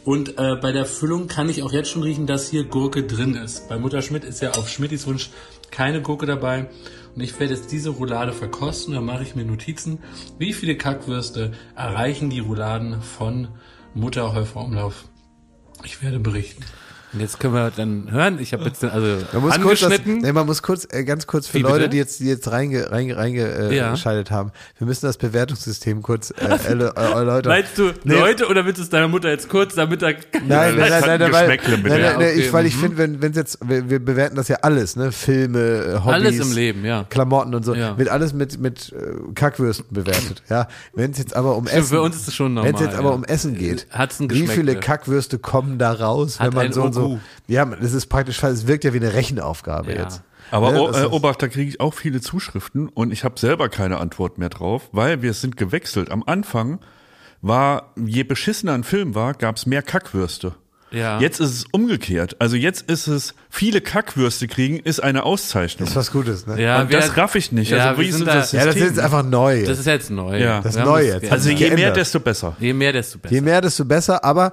Und äh, bei der Füllung kann ich auch jetzt schon riechen, dass hier Gurke drin ist. Bei Mutter Schmidt ist ja auf Schmidtis Wunsch keine Gurke dabei. Und ich werde jetzt diese Roulade verkosten. Da mache ich mir Notizen. Wie viele Kackwürste erreichen die Rouladen von Mutter Häufer? Ich werde berichten. Und jetzt können wir dann hören. Ich habe jetzt also Man muss kurz, das, angeschnitten. nee, man muss kurz, äh, ganz kurz für Wie, Leute, bitte? die jetzt, die jetzt reinge, reinge, reinge, äh, Ja. haben. Wir müssen das Bewertungssystem kurz äh, äh, erläutern. Meinst du Nee. Leute oder willst du es deiner Mutter jetzt kurz, damit er Nein, nein, nein, nein, ein nein, weil, nein, nein, nein, ich, weil ich mhm. finde, wenn wenn jetzt, wir, wir bewerten das ja alles, ne, Filme, äh, Hobbys, Alles im Leben, ja. Klamotten und so, Ja. wird alles mit mit äh, Kackwürsten bewertet, ja. Wenn es jetzt aber um Stimmt, Essen, für uns ist es schon wenn es normal, jetzt aber ja. um Essen geht, Hat's ein wie viele. Kackwürste kommen da raus, wenn Hat man ein so und so, OU. ja, das ist praktisch, es wirkt ja wie eine Rechenaufgabe Ja. jetzt. Aber Ne, o, das äh, Obacht, da kriege ich auch viele Zuschriften und ich habe selber keine Antwort mehr drauf, weil wir sind gewechselt. Am Anfang war, je beschissener ein Film war, gab es mehr Kackwürste. Ja. Jetzt ist es umgekehrt. Also jetzt ist es, viele Kackwürste kriegen, ist eine Auszeichnung. Das ist was Gutes, ne? Ja, und wir- das raff ich nicht. Ja, also wir wie ist da- das ja, das ist System? jetzt einfach neu. Das ist jetzt neu. Ja. Das ist neu jetzt. also je mehr, desto besser. je mehr, desto besser. Je mehr, desto besser, aber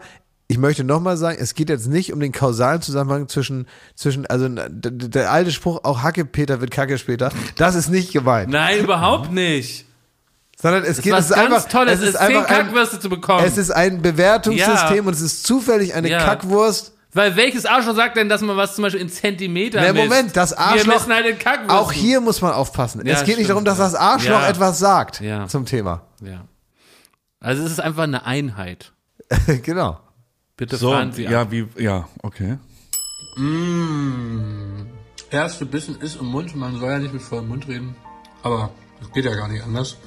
ich möchte nochmal sagen, es geht jetzt nicht um den kausalen Zusammenhang zwischen, zwischen, also der, alte Spruch, auch Hacke Peter wird Kacke später, das ist nicht gemeint. Nein, überhaupt nicht. Sondern es Das geht, ist es ist einfach, Tolles, es ist ist einfach ein, Kackwürste zu bekommen. es ist ein Bewertungssystem Ja. und es ist zufällig eine Ja. Kackwurst. Weil welches Arschloch sagt denn, dass man was zum Beispiel in Zentimeter Nee, misst? Moment, das Arschloch, halt auch hier muss man aufpassen. Ja, es geht nicht stimmt, darum, dass das Arschloch etwas sagt zum Thema. Ja. Also es ist einfach eine Einheit. genau. Bitte So, fahren Sie ja, wie, ja, okay. erste Bissen ist im Mund. Man soll ja nicht mit vollem Mund reden. Aber das geht ja gar nicht anders.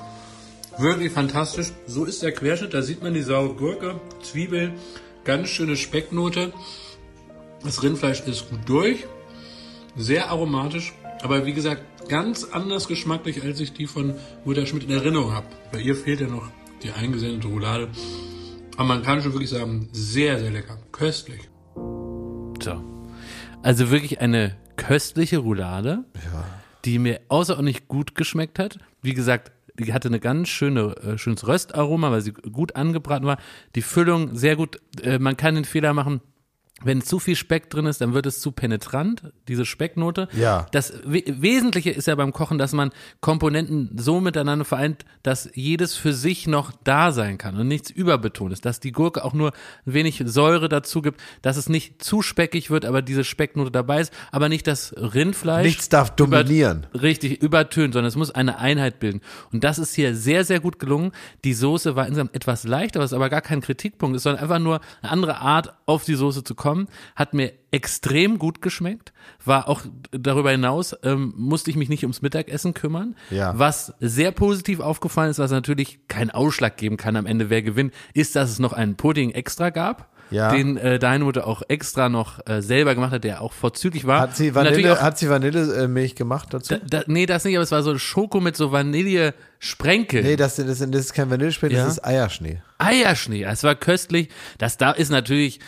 Wirklich fantastisch. So ist der Querschnitt. Da sieht man die saure Gurke, Zwiebeln, ganz schöne Specknote. Das Rindfleisch ist gut durch. Sehr aromatisch. Aber wie gesagt, ganz anders geschmacklich, als ich die von Mutter Schmidt in Erinnerung habe. Bei ihr fehlt ja noch die eingesendete Roulade. Aber man kann schon wirklich sagen, sehr, sehr lecker. Köstlich. So. Also wirklich eine köstliche Roulade, die mir außerordentlich gut geschmeckt hat. Wie gesagt, die hatte eine ganz schöne, äh, schönes Röstaroma, weil sie gut angebraten war. Die Füllung sehr gut. Äh, man kann den Fehler machen, wenn zu viel Speck drin ist, dann wird es zu penetrant, diese Specknote. Ja. Das We Wesentliche ist ja beim Kochen, dass man Komponenten so miteinander vereint, dass jedes für sich noch da sein kann und nichts überbetont ist. Dass die Gurke auch nur ein wenig Säure dazu gibt, dass es nicht zu speckig wird, aber diese Specknote dabei ist, aber nicht das Rindfleisch. Nichts darf dominieren. Über, richtig, übertönt, sondern es muss eine Einheit bilden. Und das ist hier sehr, sehr gut gelungen. Die Soße war insgesamt etwas leichter, was aber gar kein Kritikpunkt ist, sondern einfach nur eine andere Art, auf die Soße zu kommen. Hat mir extrem gut geschmeckt. War auch darüber hinaus, ähm, musste ich mich nicht ums Mittagessen kümmern. Ja. Was sehr positiv aufgefallen ist, was natürlich keinen Ausschlag geben kann am Ende, wer gewinnt, ist, dass es noch einen Pudding extra gab. Ja. Den äh, deine Mutter auch extra noch äh, selber gemacht hat, der auch vorzüglich war. Hat sie Vanille, auch- hat sie Vanillemilch gemacht dazu? da, da, nee, das nicht, aber es war so Schoko mit so Vanille-Sprenkel. nee, das, das, das ist kein Vanillespeck, Ja. das ist Eierschnee. Eierschnee, es war köstlich. Das da ist natürlich,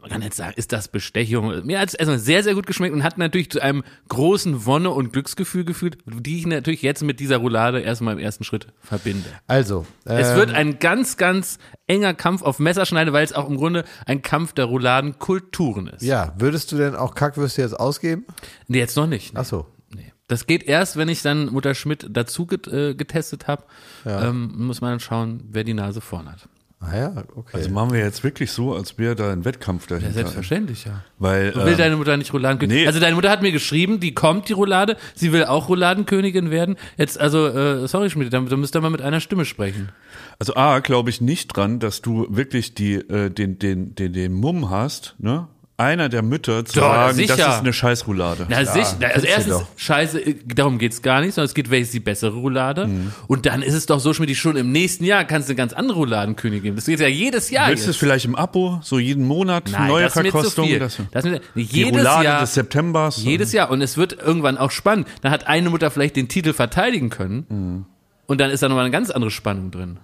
man kann jetzt sagen, ist das Bestechung. Mir hat es erstmal sehr, sehr gut geschmeckt und hat natürlich zu einem großen Wonne- und Glücksgefühl geführt, die ich natürlich jetzt mit dieser Roulade erstmal im ersten Schritt verbinde. Also, Es ähm, wird ein ganz, ganz enger Kampf auf Messerschneide, weil es auch im Grunde ein Kampf der Rouladenkulturen ist. ja, würdest du denn auch Kackwürste jetzt ausgeben? Nee, jetzt noch nicht. Ach so. Nee. Das geht erst, wenn ich dann Mutter Schmidt dazu get, äh, getestet habe. Ähm, muss man dann schauen, wer die Nase vorn hat. Ah ja, okay. Also machen wir jetzt wirklich so, als wäre da ein Wettkampf dahinter. Ja, selbstverständlich, ja. Weil, Will ähm, deine Mutter nicht Rouladenkönigin? nee. Also deine Mutter hat mir geschrieben, die kommt, die Roulade. Sie will auch Rouladenkönigin werden. Jetzt, also, äh, sorry Schmidt, da, da müsst ihr mal mit einer Stimme sprechen. Also A, glaube ich nicht dran, dass du wirklich die, äh, den, den, den, den Mumm hast, ne? Einer der Mütter zu Doch, sagen, sicher. das ist eine Scheißroulade. Na, sicher. Also erstens, scheiße, äh, darum geht's gar nicht, sondern es geht, welche ist die bessere Roulade. Mhm. Und dann ist es doch so, Schmidt, schon im nächsten Jahr kannst du eine ganz andere Rouladenkönigin geben. Das geht ja jedes Jahr Willst du es vielleicht im Abo, so jeden Monat, Nein, neue das ist mir zu Verkostung? viel. Das, Das ist mir, die jedes Roulade Jahr, des Septembers. Jedes Jahr. Und es wird irgendwann auch spannend. Dann hat eine Mutter vielleicht den Titel verteidigen können. Und dann ist da nochmal eine ganz andere Spannung drin.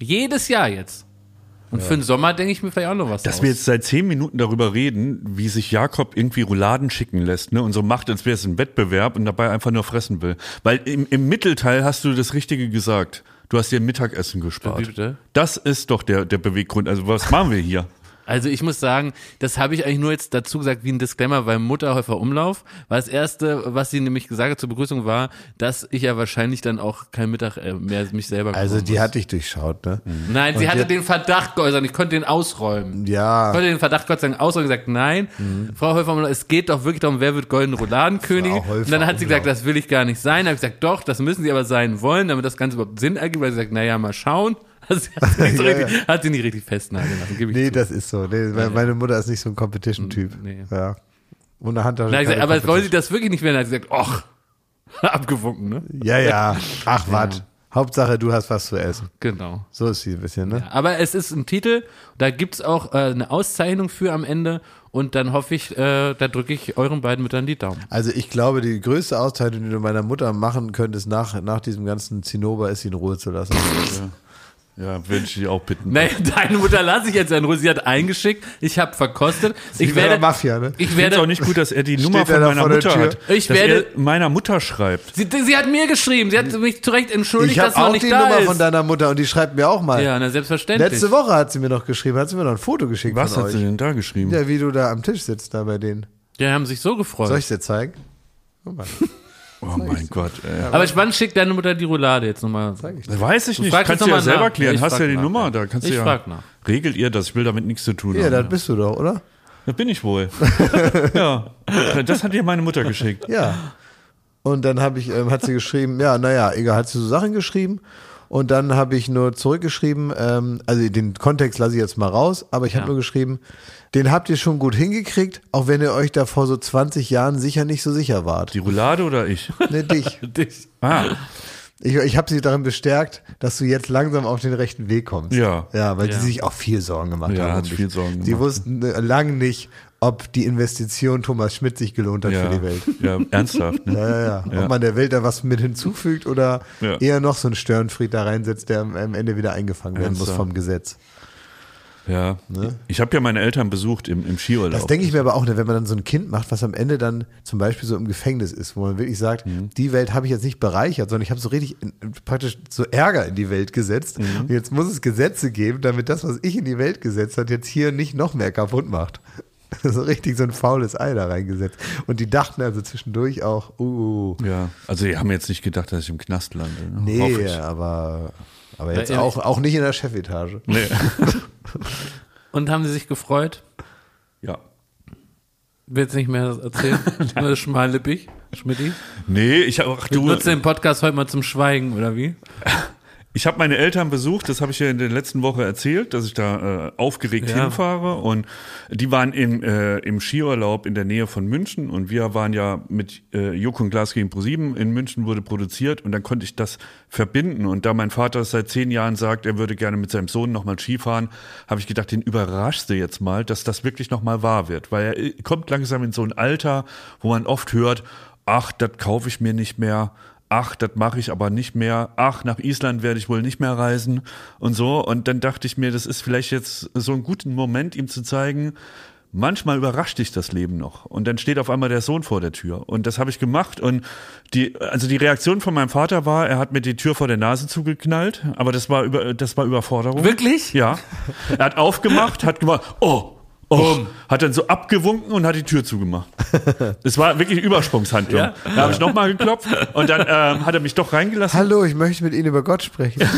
Jedes Jahr jetzt. Und für den Sommer denke ich mir vielleicht auch noch was Dass aus. wir jetzt seit zehn Minuten darüber reden, wie sich Jakob irgendwie Rouladen schicken lässt, ne? Und so macht, als wäre es ein Wettbewerb und dabei einfach nur fressen will. Weil im, im Mittelteil hast du das Richtige gesagt. Du hast dir Mittagessen gespart. bitte? Das ist doch der, der Beweggrund. Also was machen wir hier? Also ich muss sagen, das habe ich eigentlich nur jetzt dazu gesagt wie ein Disclaimer beim Mutterhäufer Umlauf. Weil das erste, was sie nämlich gesagt hat zur Begrüßung war, dass ich ja wahrscheinlich dann auch kein Mittag äh, mehr mich selber Also die muss. hat dich durchschaut, ne? Nein, sie hatte den Verdacht geäußert, ich konnte den ausräumen. Ja. Ich konnte den Verdacht Gott sei Dank ausräumen und gesagt, nein, Frau Häufer, es geht doch wirklich darum, wer wird goldene Häufer, Und dann hat sie gesagt, Umlauf. das will ich gar nicht sein. Da habe ich gesagt, doch, das müssen sie aber sein wollen, damit das Ganze überhaupt Sinn ergibt. Weil sie sagt, naja, mal schauen. Also hat, sie nicht so Ja, richtig, hat sie nicht richtig festnageln lassen, gebe ich Nee, zu. das ist so. Nee, meine Mutter ist nicht so ein Competition-Typ. Nee. Ja. Und eine Handtasche. Ich gesagt, aber wollen sie das wirklich nicht werden? Da hat sie gesagt, och, abgewunken, ne? Ja, ja. Ach, wat. Hauptsache, du hast was zu essen. Genau. So ist sie ein bisschen, ne? Aber es ist ein Titel, da gibt's auch äh, eine Auszeichnung für am Ende und dann hoffe ich, äh, da drücke ich euren beiden Müttern die Daumen. Also ich glaube, die größte Auszeichnung, die du meiner Mutter machen könntest nach, nach diesem ganzen Zinnober, ist sie in Ruhe zu lassen. Ja, würde ich dich auch bitten. Nee, deine Mutter lasse ich jetzt in Ruhe. Sie hat eingeschickt, ich habe verkostet. Ich bei der werde, Mafia, ne? ich Ich es auch werde, nicht gut, dass er die Nummer er von da meiner Mutter hat. Ich dass werde- er meiner Mutter schreibt. sie, sie hat mir geschrieben, sie hat mich zu Recht entschuldigt, Ich habe dass man auch nicht die da Nummer ist. von deiner Mutter und die schreibt mir auch mal. ja, na selbstverständlich. Letzte Woche hat sie mir noch geschrieben, hat sie mir noch ein Foto geschickt Was von hat euch. sie denn da geschrieben? Ja, wie du da am Tisch sitzt, da bei denen. Die haben sich so gefreut. Soll ich dir zeigen? Guck mal. Oh mein Gott, ey. Aber wann schickt deine Mutter die Roulade jetzt nochmal? Weiß ich nicht. Kannst jetzt du ja selber nach. klären. Ich Hast ja die nach. Nummer, da kannst Ich du ja. frag nach. Regelt ihr das? Ich will damit nichts zu tun Ja, haben. das bist du doch, oder? Das bin ich wohl. ja. Das hat dir meine Mutter geschickt. Ja. Und dann habe ich, ähm, hat sie geschrieben, ja, naja, egal, hat sie so Sachen geschrieben. Und dann habe ich nur zurückgeschrieben, ähm, also den Kontext lasse ich jetzt mal raus, aber ich habe Ja. nur geschrieben, den habt ihr schon gut hingekriegt, auch wenn ihr euch da vor so 20 Jahren sicher nicht so sicher wart. Die Roulade oder ich? Ne, dich. Dich. Ah, Ich, ich habe sie darin bestärkt, dass du jetzt langsam auf den rechten Weg kommst. Ja. Ja, weil Ja. sie sich auch viel Sorgen gemacht Ja, haben. hat viel Sorgen Sie gemacht. wussten äh, lang nicht, ob die Investition Thomas Schmidt sich gelohnt hat ja. für die Welt. Ja, ernsthaft. Ne? Ja, ja, ja. Ob man der Welt da was mit hinzufügt oder eher noch so einen Störenfried da reinsetzt, der am Ende wieder eingefangen werden muss Ernsthaft. vom Gesetz. Ja. Ich habe ja meine Eltern besucht im, im Skiurlaub. Das denke ich mir aber auch, ne, wenn man dann so ein Kind macht, was am Ende dann zum Beispiel so im Gefängnis ist, wo man wirklich sagt, Mhm. die Welt habe ich jetzt nicht bereichert, sondern ich habe so richtig in, praktisch so Ärger in die Welt gesetzt. Mhm. Und jetzt muss es Gesetze geben, damit das, was ich in die Welt gesetzt hat, jetzt hier nicht noch mehr kaputt macht. So richtig so ein faules Ei da reingesetzt. Und die dachten also zwischendurch auch, uh, Ja, also die haben jetzt nicht gedacht, dass ich im Knast lande. Ne? Nee, ich. aber, aber jetzt auch, auch nicht in der Chefetage. Nee. Und haben sie sich gefreut? ja. Willst nicht mehr erzählen? Nur schmallippig, Schmidti? Nee, ich habe ach Du du, nutzt den Podcast heute mal zum Schweigen, oder wie? Ich habe meine Eltern besucht, das habe ich ja in der letzten Woche erzählt, dass ich da äh, aufgeregt Ja. hinfahre. Und die waren im, äh, im Skiurlaub in der Nähe von München. Und wir waren ja mit äh, Juck und Glas gegen ProSieben in München wurde produziert. Und dann konnte ich das verbinden. Und da mein Vater seit zehn Jahren sagt, er würde gerne mit seinem Sohn nochmal Skifahren, habe ich gedacht, den überraschst du jetzt mal, dass das wirklich nochmal wahr wird, weil er äh, kommt langsam in so ein Alter, wo man oft hört, ach, das kaufe ich mir nicht mehr, ach, das mache ich aber nicht mehr, ach, nach Island werde ich wohl nicht mehr reisen und so. Und dann dachte ich mir, das ist vielleicht jetzt so ein guter Moment, ihm zu zeigen, manchmal überrascht dich das Leben noch. Und dann steht auf einmal der Sohn vor der Tür. Und das habe ich gemacht. Und die, also die Reaktion von meinem Vater war, er hat mir die Tür vor der Nase zugeknallt, aber das war über, das war Überforderung. Wirklich? Ja. Er hat aufgemacht, hat gemacht, oh, oh, hat dann so abgewunken und hat die Tür zugemacht. Es war wirklich Übersprungshandlung. Ja? Da habe ich nochmal geklopft und dann ähm, hat er mich doch reingelassen. Hallo, ich möchte mit Ihnen über Gott sprechen.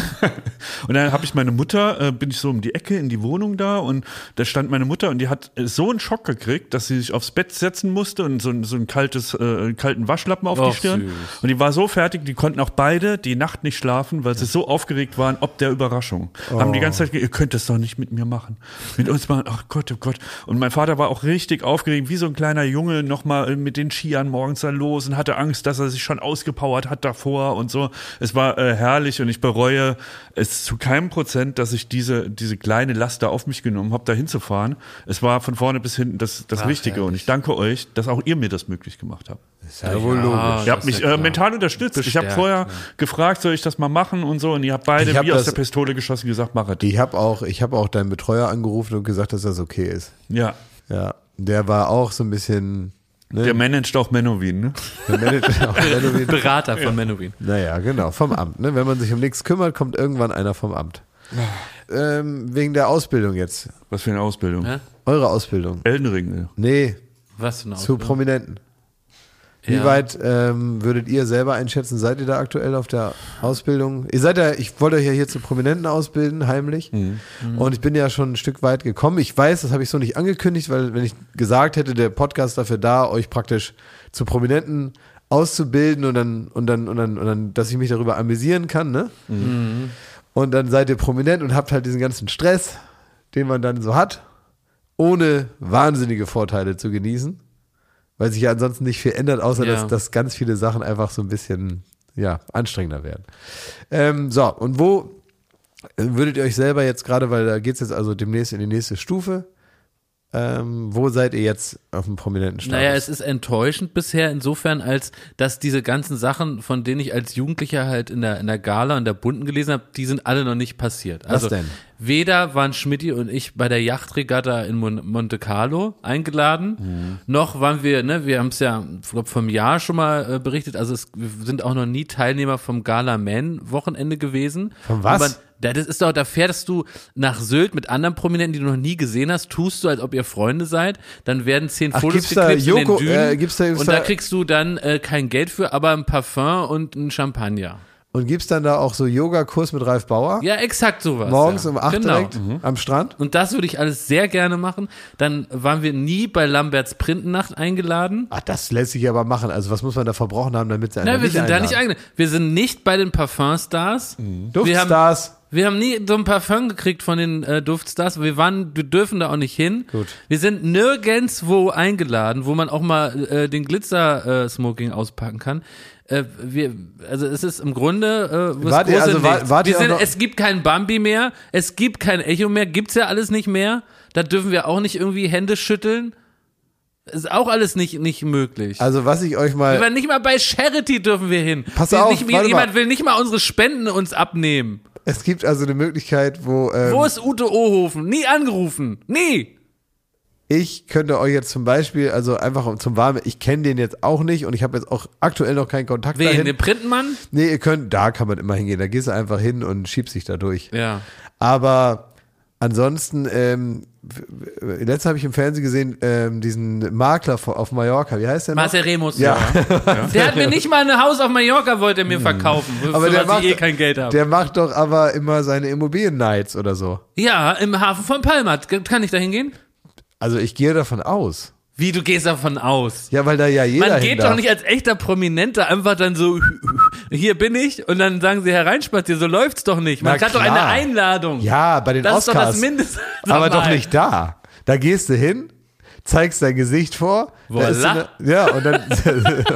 Und dann habe ich meine Mutter, äh, bin ich so um die Ecke in die Wohnung da und da stand meine Mutter und die hat äh, so einen Schock gekriegt, dass sie sich aufs Bett setzen musste und so, ein- so ein kaltes, äh, kalten Waschlappen auf die Och, Stirn. süß. Und die war so fertig, die konnten auch beide die Nacht nicht schlafen, weil sie so aufgeregt waren, ob der Überraschung. Haben die ganze Zeit gesagt, ihr könnt das doch nicht mit mir machen. Mit uns machen, ach Gott, oh Gott. Und mein Vater war auch richtig aufgeregt, wie so ein kleiner Junge, nochmal mit den Skiern morgens dann los und hatte Angst, dass er sich schon ausgepowert hat davor und so. Es war äh, herrlich und ich bereue es zu keinem Prozent, dass ich diese, diese kleine Last da auf mich genommen habe, da hinzufahren. Es war von vorne bis hinten das, das Ach, Richtige und ich danke euch, dass auch ihr mir das möglich gemacht habt. Ist ja wohl logisch. Ah, Ihr habt mich ja äh, mental unterstützt. ich habe Bestärkt, vorher ja. gefragt, soll ich das mal machen und so und ihr habt beide Ich hab wie aus das- der Pistole geschossen gesagt, mach es. Ich habe auch, ich habe auch deinen Betreuer angerufen und gesagt, dass das okay ist. Ja. Ja, der war auch so ein bisschen. Ne, Der managt auch Menowin, ne? der Manager auch Menowin. Berater von Menowin. Naja, genau, vom Amt. Ne? Wenn man sich um nichts kümmert, kommt irgendwann einer vom Amt. Ähm, wegen der Ausbildung jetzt. Was für eine Ausbildung. Hä? Eure Ausbildung. Elden Ring. ne? Nee, Was für eine zu Ausbildung? Prominenten. Wie Ja. weit ähm, würdet ihr selber einschätzen? Seid ihr da aktuell auf der Ausbildung? Ihr seid ja, ich wollte euch ja hier zu Prominenten ausbilden, heimlich. Und ich bin ja schon ein Stück weit gekommen. Ich weiß, das habe ich so nicht angekündigt, weil wenn ich gesagt hätte, der Podcast dafür da, euch praktisch zu Prominenten auszubilden und dann, und dann, und dann, und dann, dass ich mich darüber amüsieren kann, ne? Und dann seid ihr prominent und habt halt diesen ganzen Stress, den man dann so hat, ohne wahnsinnige Vorteile zu genießen weil sich ja ansonsten nicht viel ändert, außer Ja. dass, dass ganz viele Sachen einfach so ein bisschen ja, anstrengender werden. Ähm, so, und wo würdet ihr euch selber jetzt gerade, weil da geht es jetzt also demnächst in die nächste Stufe, ähm, wo seid ihr jetzt auf dem prominenten Status? Naja, es ist enttäuschend bisher insofern, als dass diese ganzen Sachen, von denen ich als Jugendlicher halt in der, in der Gala und der Bunten gelesen habe, die sind alle noch nicht passiert. Also denn? Weder waren Schmidti und ich bei der Yachtregatta in Mon Monte Carlo eingeladen, noch waren wir, ne, wir haben es ja, ich glaube, vom Jahr schon mal äh, berichtet, also es, wir sind auch noch nie Teilnehmer vom Gala Man Wochenende gewesen. Vom was? Aber da- das ist doch, da fährst du nach Sylt mit anderen Prominenten, die du noch nie gesehen hast, tust du, als ob ihr Freunde seid, dann werden zehn Ach, Fotos geknipst in den Dünen äh, gibt's da- gibt's und da da- kriegst du dann äh, kein Geld für, aber ein Parfum und ein Champagner. Und gibt's dann da auch so Yoga-Kurs mit Ralf Bauer? Ja, exakt sowas. Morgens ja. um 8 genau. direkt am Strand? Und das würde ich alles sehr gerne machen. Dann waren wir nie bei Lamberts Printennacht eingeladen. Ach, das lässt sich aber machen. Also was muss man da verbrochen haben, damit sie einen Nein, wir sind da nicht einladen? eingeladen. Wir sind nicht bei den Parfumstars. Wir haben, Duftstars. wir haben nie so ein Parfum gekriegt von den äh, Duftstars. Wir waren, wir dürfen da auch nicht hin. Gut. Wir sind nirgendswo eingeladen, wo man auch mal äh, den Glitzer-Smoking auspacken kann. Äh, wir, also es ist im Grunde äh, was ihr- also war- wir sind, Es gibt kein Bambi mehr, es gibt kein Echo mehr, gibt's ja alles nicht mehr. Da dürfen wir auch nicht irgendwie Hände schütteln. Ist auch alles nicht, nicht möglich. Also was ich euch wir mal... waren nicht mal bei Charity dürfen wir hin. Pass wir auf, nicht, jemand mal. will nicht mal unsere Spenden uns abnehmen. Es gibt also eine Möglichkeit, wo... Ähm, Wo ist Ute Ohofen? Nie angerufen. Nie. Ich könnte euch jetzt zum Beispiel, also einfach zum Warme, ich kenne den jetzt auch nicht und ich habe jetzt auch aktuell noch keinen Kontakt Wen? dahin. Den Printenmann? Nee, ihr könnt, da kann man immer hingehen, da gehst du einfach hin und schiebst dich da durch. Ja. Aber ansonsten, ähm, letztens habe ich im Fernsehen gesehen, ähm, diesen Makler auf Mallorca, wie heißt der noch? Marcel Remus. Ja. Der hat mir nicht mal ein Haus auf Mallorca wollte er mir verkaufen, für Aber der macht, ich eh kein Geld habe. der macht doch aber immer seine Immobilien-Nights oder so. Ja, im Hafen von Palma. Kann ich da hingehen? Also ich gehe davon aus. Wie, du gehst davon aus? Ja, weil da ja jeder Man geht doch nicht als echter Prominenter einfach dann so, hier bin ich, und dann sagen sie hereinspazieren, so läuft's doch nicht. Man Na hat doch klar. eine Einladung. Ja, bei den das ist doch Oscars. das Mindeste. aber doch nicht da. Da gehst du hin, zeigst dein Gesicht vor. Voilà. eine, ja, und dann,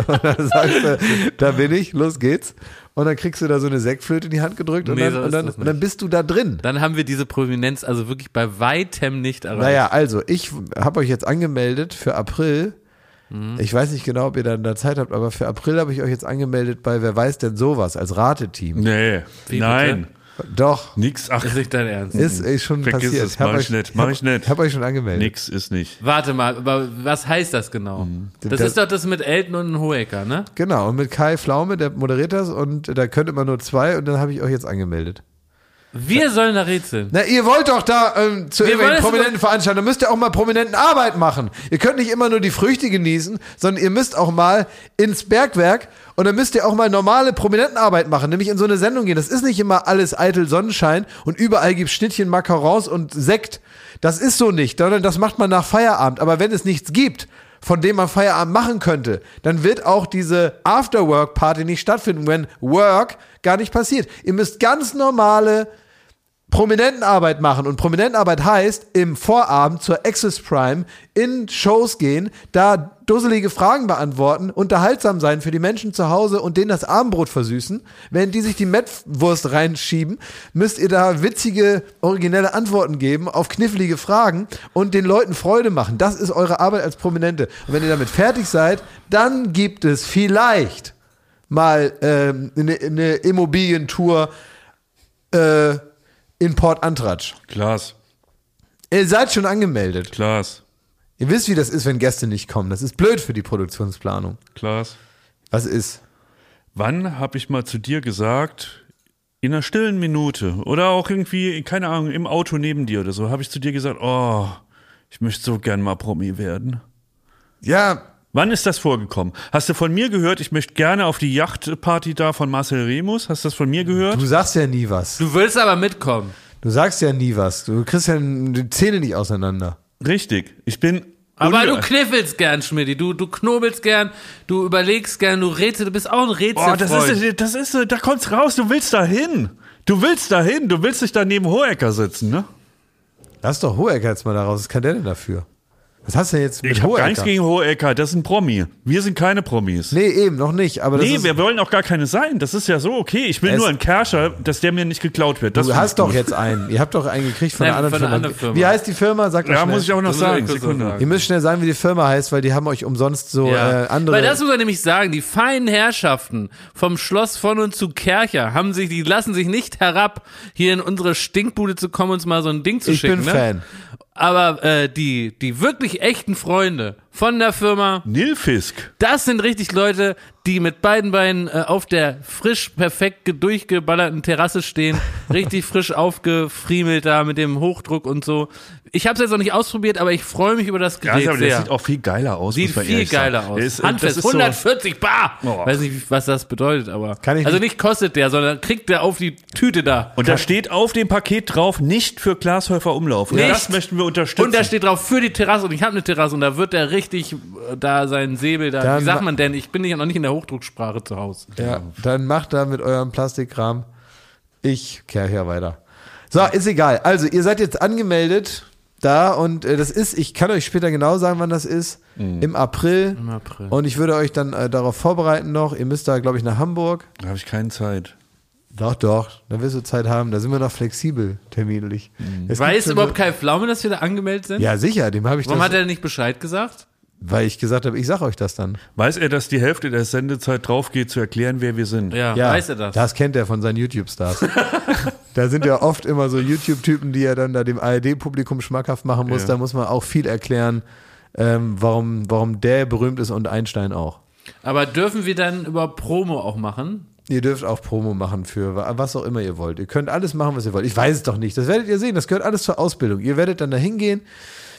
und dann sagst du, da bin ich, los geht's. Und dann kriegst du da so eine Sektflöte in die Hand gedrückt und, Nee, dann, so und, dann, und dann bist du da drin. Dann haben wir diese Prominenz also wirklich bei weitem nicht erreicht. Naja, also ich habe euch jetzt angemeldet für April. Mhm. Ich weiß nicht genau, ob ihr dann da Zeit habt, aber für April habe ich euch jetzt angemeldet bei Wer weiß denn sowas als Rateteam. Nee, Wie, nein, Doch, nix, ach, ist nicht dein Ernst. ist, ist schon Vergiss passiert. es, mach Hab ich euch- nicht, mach ich nicht. Hab euch schon angemeldet. nix ist nicht. Warte mal, aber was heißt das genau? Das, Das- ist doch das mit Elton und Hoeker, ne? Genau, und mit Kai Pflaume, der moderiert das und da könnt immer nur zwei und dann habe ich euch jetzt angemeldet. Wir sollen da rätseln. Na, ihr wollt doch da ähm, zu Wir irgendwelchen prominenten Veranstaltungen, da müsst ihr auch mal prominenten Arbeit machen. Ihr könnt nicht immer nur die Früchte genießen, sondern ihr müsst auch mal ins Bergwerk und dann müsst ihr auch mal normale Prominentenarbeit machen, nämlich in so eine Sendung gehen. Das ist nicht immer alles eitel Sonnenschein und überall gibt's Schnittchen, Macarons und Sekt. Das ist so nicht, sondern das macht man nach Feierabend. Aber wenn es nichts gibt, von dem man Feierabend machen könnte, dann wird auch diese Afterwork-Party nicht stattfinden, wenn Work gar nicht passiert. Ihr müsst ganz normale Prominentenarbeit machen. Und Prominentenarbeit heißt im Vorabend zur Access Prime in Shows gehen, da dusselige Fragen beantworten, unterhaltsam sein für die Menschen zu Hause und denen das Abendbrot versüßen. Während die sich die Mettwurst reinschieben, müsst ihr da witzige, originelle Antworten geben auf knifflige Fragen und den Leuten Freude machen. Das ist eure Arbeit als Prominente. Und wenn ihr damit fertig seid, dann gibt es vielleicht mal ähm, eine, eine Immobilientour äh, in Port Antratsch. Klaas, Ihr seid schon angemeldet. Klaas, Ihr wisst, wie das ist, wenn Gäste nicht kommen. Das ist blöd für die Produktionsplanung. Klaas. Was ist? Wann habe ich mal zu dir gesagt, in einer stillen Minute oder auch irgendwie, keine Ahnung, im Auto neben dir oder so, habe ich zu dir gesagt, oh, ich möchte so gern mal Promi werden. Ja, Wann ist das vorgekommen? Hast du von mir gehört, ich möchte gerne auf die Yachtparty da von Marcel Remus? Hast du das von mir gehört? du sagst ja nie was. Du willst aber mitkommen. Du sagst ja nie was. Du kriegst ja die Zähne nicht auseinander. Richtig. Ich bin. Aber du kniffelst gern, Schmidti. Du, du knobelst gern, du überlegst gern, du rätselst, du bist auch ein Oh, Rätselfreund. das ist, das ist, da kommt's raus, du willst da hin. Du willst da hin, du willst dich da neben Hohecker sitzen, ne? Lass doch Hohecker jetzt mal da raus. Was kann der denn dafür? Was hast du jetzt mit Ich habe gar nichts gegen Hohecker, das ist ein Promi. Wir sind keine Promis. Nee, eben, noch nicht. Aber das Nee, ist, wir wollen auch gar keine sein. Das ist ja so okay. Ich will Es- nur einen Kerscher, dass der mir nicht geklaut wird. Das du hast ich doch gut. jetzt einen. Ihr habt doch einen gekriegt von Nein, einer anderen von Firma. einer anderen Firma. Wie heißt die Firma? Sagt mal Ja, muss ich auch noch sagen. ich Sekunde. sagen. Ihr müsst schnell sagen, wie die Firma heißt, weil die haben euch umsonst so äh, andere. Weil das muss man nämlich sagen, die feinen Herrschaften vom Schloss von und zu Kercher haben sich, die lassen sich nicht herab, hier in unsere Stinkbude zu kommen, uns mal so ein Ding zu ich schicken. bin ne? Fan. Aber äh, die, die wirklich echten Freunde von der Firma. Nilfisk. Das sind richtig Leute, die mit beiden Beinen äh, auf der frisch perfekt ge- durchgeballerten Terrasse stehen, richtig frisch aufgefriemelt da mit dem Hochdruck und so. Ich habe es jetzt noch nicht ausprobiert, aber ich freue mich über das Ja, Gerät aber der sehr. sieht auch viel geiler aus. Sieht viel ehrlich sagen. geiler aus. Der ist, äh, Handfest, das ist so- 140 Bar. Oh. Weiß nicht, was das bedeutet, aber. Kann ich also nicht- kostet der, sondern kriegt der auf die Tüte da. Und da steht auf dem Paket drauf, nicht für Glashäufer Umlauf. Und Nicht. das möchten wir unterstützen. Und da steht drauf für die Terrasse und ich habe eine Terrasse und da wird der richtig äh, da seinen Säbel da. Dann wie sagt ma- man denn? Ich bin nicht, noch nicht in der Hochdrucksprache zu Hause. Ja, dann macht da mit eurem Plastikkram. Ich kehre hier weiter. So, ist egal. Also, ihr seid jetzt angemeldet da und äh, das ist, ich kann euch später genau sagen, wann das ist, im April. Im April. Und ich würde euch dann äh, darauf vorbereiten noch. Ihr müsst da, glaube ich, nach Hamburg. da habe ich keine Zeit. Doch, doch, da wirst du Zeit haben. Da sind wir noch flexibel, terminlich. Gibt Weiß überhaupt so, Kai Pflaume, dass wir da angemeldet sind? Ja, sicher, dem habe ich Warum das, hat er nicht Bescheid gesagt? Weil ich gesagt habe, ich sag euch das dann. Weiß er, dass die Hälfte der Sendezeit drauf geht, zu erklären, wer wir sind? Ja, Ja, weiß er das? Das kennt er von seinen YouTube-Stars. da sind ja oft immer so YouTube-Typen, die er dann da dem ARD-Publikum schmackhaft machen muss. Ja. Da muss man auch viel erklären, ähm, warum, warum der berühmt ist und Einstein auch. Aber dürfen wir dann über Promo auch machen? Ihr dürft auch Promo machen für wa- was auch immer ihr wollt. Ihr könnt alles machen, was ihr wollt. Ich weiß es doch nicht. Das werdet ihr sehen. Das gehört alles zur Ausbildung. Ihr werdet dann da hingehen.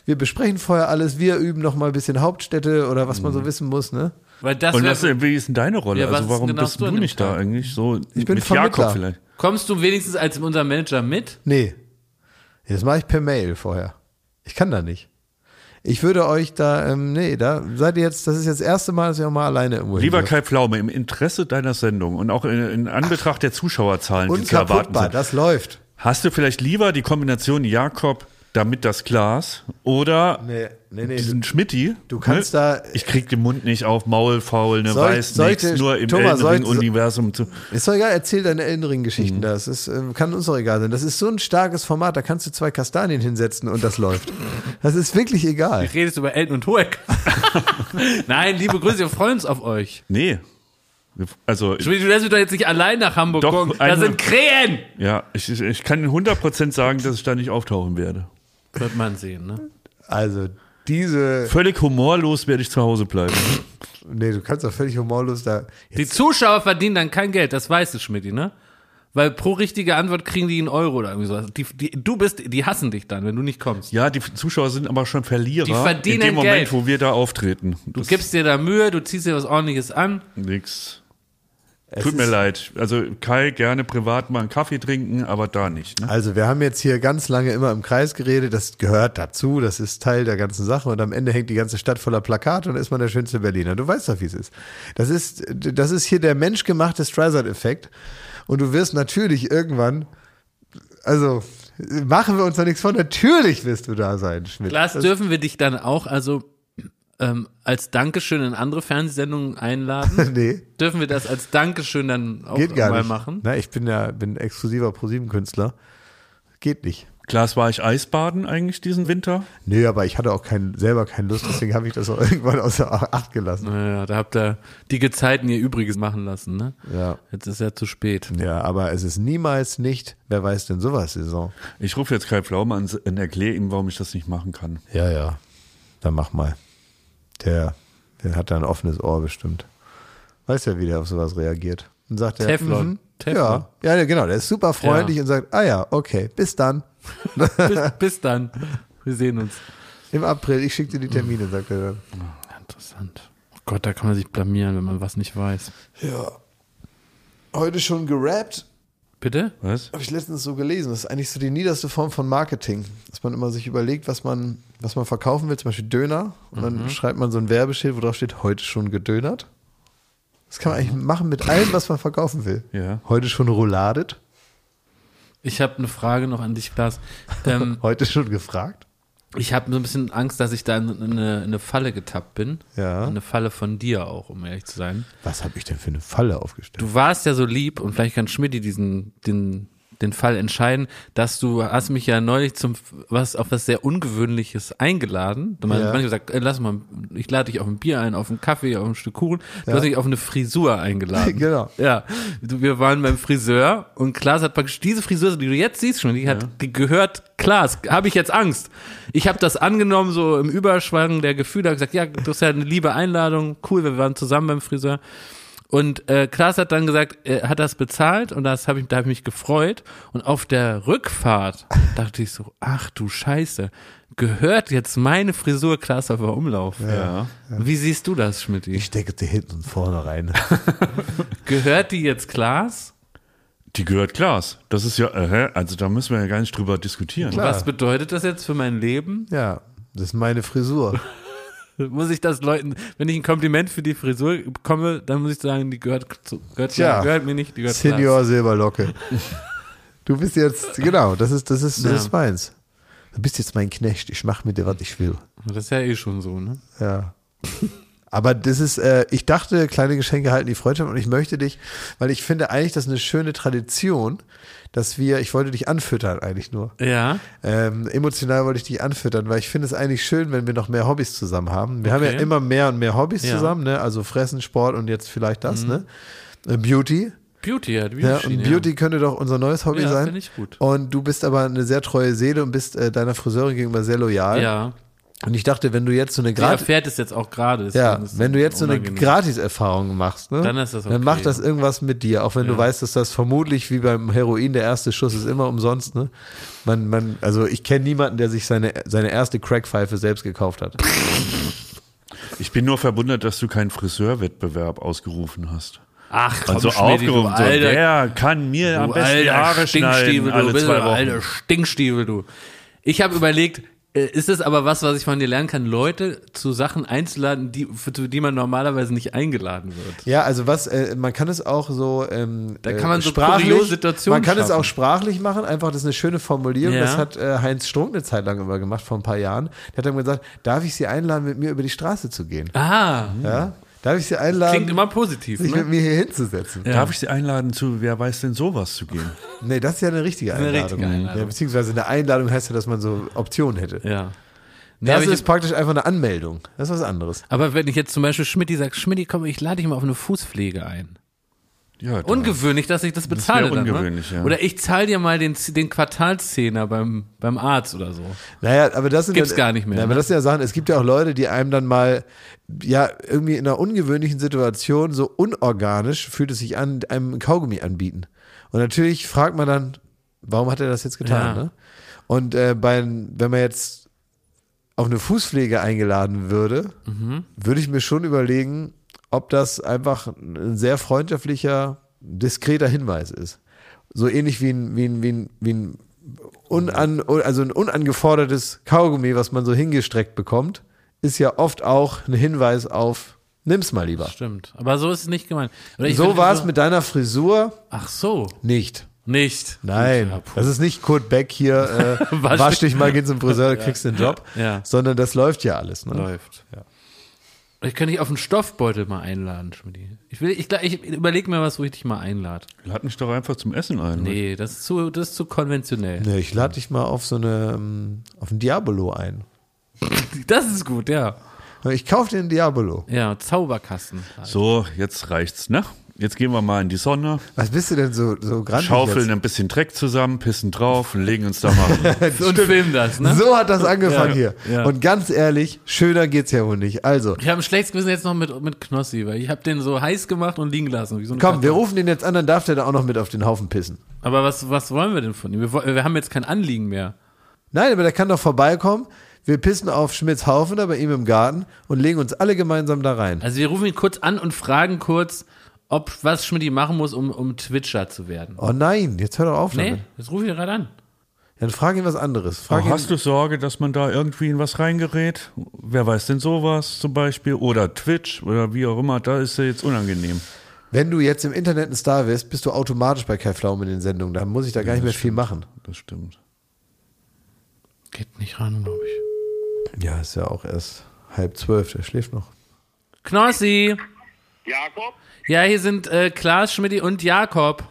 Wir besprechen vorher alles. Wir üben noch mal ein bisschen Hauptstädte oder was man so wissen muss. Ne? Weil das Und was, wie ist denn deine Rolle? Ja, also warum genau bist du nicht da Tag? eigentlich so Ich bin mit Vermittler. Jakob vielleicht? kommst du wenigstens als unser Manager mit? Nee. Das mache ich per Mail vorher. Ich kann da nicht. Ich würde euch da, ähm, nee, da seid ihr jetzt, das ist jetzt das erste Mal, dass ihr auch mal alleine irgendwo Lieber. Kai Pflaume, im Interesse deiner Sendung und auch in, in Anbetracht der Zuschauerzahlen, die zu erwarten sind, das läuft. hast du vielleicht lieber die Kombination Jakob damit das Glas oder Nee, nee, nee. diesen Schmitti? du kannst ne? da- Ich krieg den Mund nicht auf, Maul faul, ne, Soll- weiß sollte- nichts, nur im Thomas, Elden Ring sollte- Universum zu. Ist doch egal, erzähl deine Elden Mhm. Ring-Geschichten da. Das ist, ähm, kann uns doch egal sein. Das ist so ein starkes Format, da kannst du zwei Kastanien hinsetzen und das läuft. Das ist wirklich egal. Redest du über Elton und Hoek? Nein, liebe Grüße, wir freuen uns auf euch. Nee. Also, Du lässt mich doch jetzt nicht allein nach Hamburg Doch, gucken. Da eine- sind Krähen! ja, ich, ich- ich kann 100% sagen, dass ich da nicht auftauchen werde. Wird man sehen, ne? Also, diese, Völlig humorlos werde ich zu Hause bleiben. nee, du kannst doch völlig humorlos da. Die Zuschauer verdienen dann kein Geld, das weißt du, Schmidti, ne? Weil pro richtige Antwort kriegen die einen Euro oder irgendwie sowas. Die, die, du bist, die hassen dich dann, wenn du nicht kommst. Ja, die Zuschauer sind aber schon Verlierer Die verdienen in dem Moment, Geld. wo wir da auftreten. Du gibst dir da Mühe, du ziehst dir was ordentliches an. nix. Es Tut mir leid. Also Kai gerne privat mal einen Kaffee trinken, aber da nicht. Ne? Also wir haben jetzt hier ganz lange immer im Kreis geredet, das gehört dazu, das ist Teil der ganzen Sache und am Ende hängt die ganze Stadt voller Plakate und dann ist man der schönste Berliner. Du weißt doch, wie es ist. Das ist, das ist hier der menschgemachte Streisand-Effekt und du wirst natürlich irgendwann, also machen wir uns da nichts von, natürlich wirst du da sein, Schmidt. Das- dürfen wir dich dann auch also ähm, als Dankeschön in andere Fernsehsendungen einladen? nee, dürfen wir das als Dankeschön dann auch geht gar mal nicht. machen? Na, ich bin ja bin exklusiver ProSieben-Künstler. Geht nicht. Klaas, war ich Eisbaden eigentlich diesen Winter? Nee, aber ich hatte auch kein, selber keine Lust, deswegen habe ich das auch irgendwann außer Acht gelassen. Naja, da habt ihr die Gezeiten ihr Übriges machen lassen, ne? Ja. Jetzt ist ja zu spät. Ja, aber es ist niemals nicht, wer weiß denn sowas Saison. Ich rufe jetzt Kai Pflaume an und erkläre ihm, warum ich das nicht machen kann. Ja, ja. Dann mach mal. Der, der hat da ein offenes Ohr bestimmt. Weiß ja, wie der auf sowas reagiert. Und sagt er, Teflon. mhm, Teflon. Ja, ja, genau. Der ist super freundlich Ja. und sagt, ah ja, okay, bis dann. bis, bis dann. Wir sehen uns. Im April, ich schicke dir die Termine, sagt er dann. Interessant. Oh Gott, da kann man sich blamieren, wenn man was nicht weiß. Ja. Heute schon gerappt? Bitte? Was? Habe ich letztens so gelesen. Das ist eigentlich so die niederste Form von Marketing. Dass man immer sich überlegt, was man, was man verkaufen will, zum Beispiel Döner. Und dann schreibt man so ein Werbeschild, wo drauf steht, heute schon gedönert. Das kann man eigentlich machen mit allem, was man verkaufen will. Ja. Heute schon rouladet. Ich habe eine Frage noch an dich, Klaas. Ähm, Heute schon gefragt. ich habe so ein bisschen Angst, dass ich da in eine, in eine Falle getappt bin. Ja. Eine Falle von dir auch, um ehrlich zu sein. Was habe ich denn für eine Falle aufgestellt? Du warst ja so lieb und vielleicht kann Schmidti diesen, den, den Fall entscheiden, dass du hast mich ja neulich zum was auf was sehr ungewöhnliches eingeladen. Du hast Ja. manchmal gesagt, äh, lass mal, ich lade dich auf ein Bier ein, auf einen Kaffee, auf ein Stück Kuchen. Du hast mich auf eine Frisur eingeladen. Genau. Ja, du, wir waren beim Friseur und Klaas hat praktisch diese Frisur, die du jetzt siehst schon, die hat, die gehört Klaas. Habe ich jetzt Angst? Ich habe das angenommen so im Überschwang der Gefühle, habe gesagt, ja, das ist ja eine liebe Einladung, cool, wir waren zusammen beim Friseur. Und äh, Klaas hat dann gesagt, er hat das bezahlt und das habe ich, da habe ich mich gefreut. Und auf der Rückfahrt dachte ich so, ach du Scheiße, gehört jetzt meine Frisur Klaas auf Umlauf? Ja. Wie siehst du das, Schmidt? Ich stecke sie hinten und vorne rein. Gehört die jetzt Klaas? Die gehört Klaas. Das ist ja, äh, also da müssen wir ja gar nicht drüber diskutieren. Klar. Was bedeutet das jetzt für mein Leben? Ja, das ist meine Frisur. Muss ich das Leuten, wenn ich ein Kompliment für die Frisur bekomme, dann muss ich sagen, die gehört, zu, gehört, Tja. gehört mir nicht, die gehört Senior Silberlocke. Du bist jetzt, genau, das ist, das ist, das Ja. ist meins. Du bist jetzt mein Knecht, ich mach mit dir, was ich will. Das ist ja eh schon so, ne? Ja. Aber das ist, äh, ich dachte, kleine Geschenke halten die Freundschaft und ich möchte dich, weil ich finde eigentlich, das ist eine schöne Tradition, dass wir, ich wollte dich anfüttern eigentlich nur. Ja. Ähm, emotional wollte ich dich anfüttern, weil ich finde es eigentlich schön, wenn wir noch mehr Hobbys zusammen haben. Wir haben ja Okay. immer mehr und mehr Hobbys Ja. zusammen, ne? Also Fressen, Sport und jetzt vielleicht das, ne? Äh, Beauty. Beauty, ja, Beauty. Ja, und Beauty könnte doch unser neues Hobby Ja, sein. finde ich gut. Und du bist aber eine sehr treue Seele und bist äh, deiner Friseurin gegenüber sehr loyal. Ja. Und ich dachte, wenn du jetzt so eine Gratis, erfährt es jetzt auch gerade. ja, wenn du jetzt so eine. Gratis-Erfahrung machst, ne, Dann ist das dann okay. macht das irgendwas mit dir, auch wenn du Ja. weißt, dass das vermutlich wie beim Heroin der erste Schuss ist immer umsonst, ne? Man, man, also ich kenne niemanden, der sich seine, seine erste Crackpfeife selbst gekauft hat. Ich bin nur verwundert, dass du keinen Friseurwettbewerb ausgerufen hast. Ach, komm, Also du aufgerufen, so, alter, wer kann mir am du besten die alter Haare schneiden Stinkstiefel, alle du bist zwei ein Wochen? alter Stinkstiefel, du. Ich habe überlegt, ist es aber was, was ich von dir lernen kann, Leute zu Sachen einzuladen, die, für für die man normalerweise nicht eingeladen wird. Ja, also was, äh, man kann es auch so, ähm, Da kann man so sprachlich, Situationen man kann es schaffen. auch sprachlich machen, einfach, das ist eine schöne Formulierung, Ja. das hat äh, Heinz Strunk eine Zeit lang immer gemacht, vor ein paar Jahren. Der hat dann gesagt, darf ich Sie einladen, mit mir über die Straße zu gehen? Ah, Ja? Darf ich Sie einladen, klingt immer positiv, sich mit ne? mir hier hinzusetzen? Ja. Darf ich Sie einladen zu, wer weiß denn sowas zu gehen? Nee, das ist ja eine richtige Eine Einladung. richtige Einladung. Ja, beziehungsweise eine Einladung heißt ja, dass man so Optionen hätte. Ja. Nee, Das ist praktisch einfach eine Anmeldung. Das ist was anderes. aber wenn ich jetzt zum Beispiel Schmidti sagt, Schmidti, komm, ich lade dich mal auf eine Fußpflege ein. Ja, da- Ungewöhnlich, dass ich das bezahle. dann, ungewöhnlich, ne? ja. Oder ich zahle dir mal den, den Quartalszehner beim, beim Arzt oder so. Naja, aber das sind Gibt's ja, gar nicht mehr, aber ne? das sind ja Sachen, es gibt ja auch Leute, die einem dann mal, ja, irgendwie in einer ungewöhnlichen Situation, so unorganisch fühlt es sich an, einem ein Kaugummi anbieten. Und natürlich fragt man dann, warum hat er das jetzt getan, Ja. ne? Und äh, bei, wenn man jetzt auf eine Fußpflege eingeladen würde, Mhm. würde ich mir schon überlegen, ob das einfach ein sehr freundschaftlicher, diskreter Hinweis ist. So ähnlich wie ein, wie ein, wie ein, wie ein, unan, also ein unangefordertes Kaugummi, was man so hingestreckt bekommt, ist ja oft auch ein Hinweis auf, nimm's mal lieber. Stimmt. Aber so ist es nicht gemeint. So war es so- mit deiner Frisur Ach so. nicht. Nicht. Nein, Ja, das ist nicht Kurt Beck hier, äh, Wasch wasch, dich. mal, geh zum Friseur, kriegst den Job, Ja. sondern das läuft ja alles. Ne? Läuft. Ich könnte dich auf einen Stoffbeutel mal einladen, Schmidti. Ich will, ich, ich überlege mir was, wo ich dich mal einlade. Lad mich doch einfach zum Essen ein. Nee, das ist zu, das ist zu konventionell. Nee, ich lade dich mal auf so eine, ähm, auf ein Diabolo ein. Das ist gut, ja. Ich kaufe dir einen Diabolo. Ja, Zauberkasten. So, jetzt reicht's, ne? Jetzt gehen wir mal in die Sonne, Was bist du denn so, so grantig schaufeln jetzt? ein bisschen Dreck zusammen, pissen drauf und legen uns da mal. Und film das, ne? So hat das angefangen hier. ja. Und ganz ehrlich, schöner geht's ja wohl nicht. Also, Ich habe ein schlechtes Gewissen jetzt noch mit, mit Knossi, weil ich habe den so heiß gemacht und liegen lassen. Wie so komm, wir Karton. rufen den jetzt an, dann darf der da auch noch mit auf den Haufen pissen. Aber was, was wollen wir denn von ihm? Wir, wir haben jetzt kein Anliegen mehr. Nein, aber der kann doch vorbeikommen. Wir pissen auf Schmidts Haufen da bei ihm im Garten und legen uns alle gemeinsam da rein. Also wir rufen ihn kurz an und fragen kurz, ob was Schmidt machen muss, um, um Twitcher zu werden. Oh nein, jetzt hör doch auf Nee, damit. das rufe ich gerade an. Dann frag ihn was anderes. Frag Oh, ihn, hast du Sorge, dass man da irgendwie in was reingerät? Wer weiß denn sowas zum Beispiel? Oder Twitch oder wie auch immer, da ist ja jetzt unangenehm. wenn du jetzt im Internet ein Star wirst, bist du automatisch bei Kai Pflaume in den Sendungen. Da muss ich da gar nicht mehr viel machen. Das stimmt. Geht nicht ran, glaube ich. Ja, ist ja auch erst halb zwölf, der schläft noch. Knossi! Jakob? Ja, hier sind äh, Klaas, Schmidt und Jakob.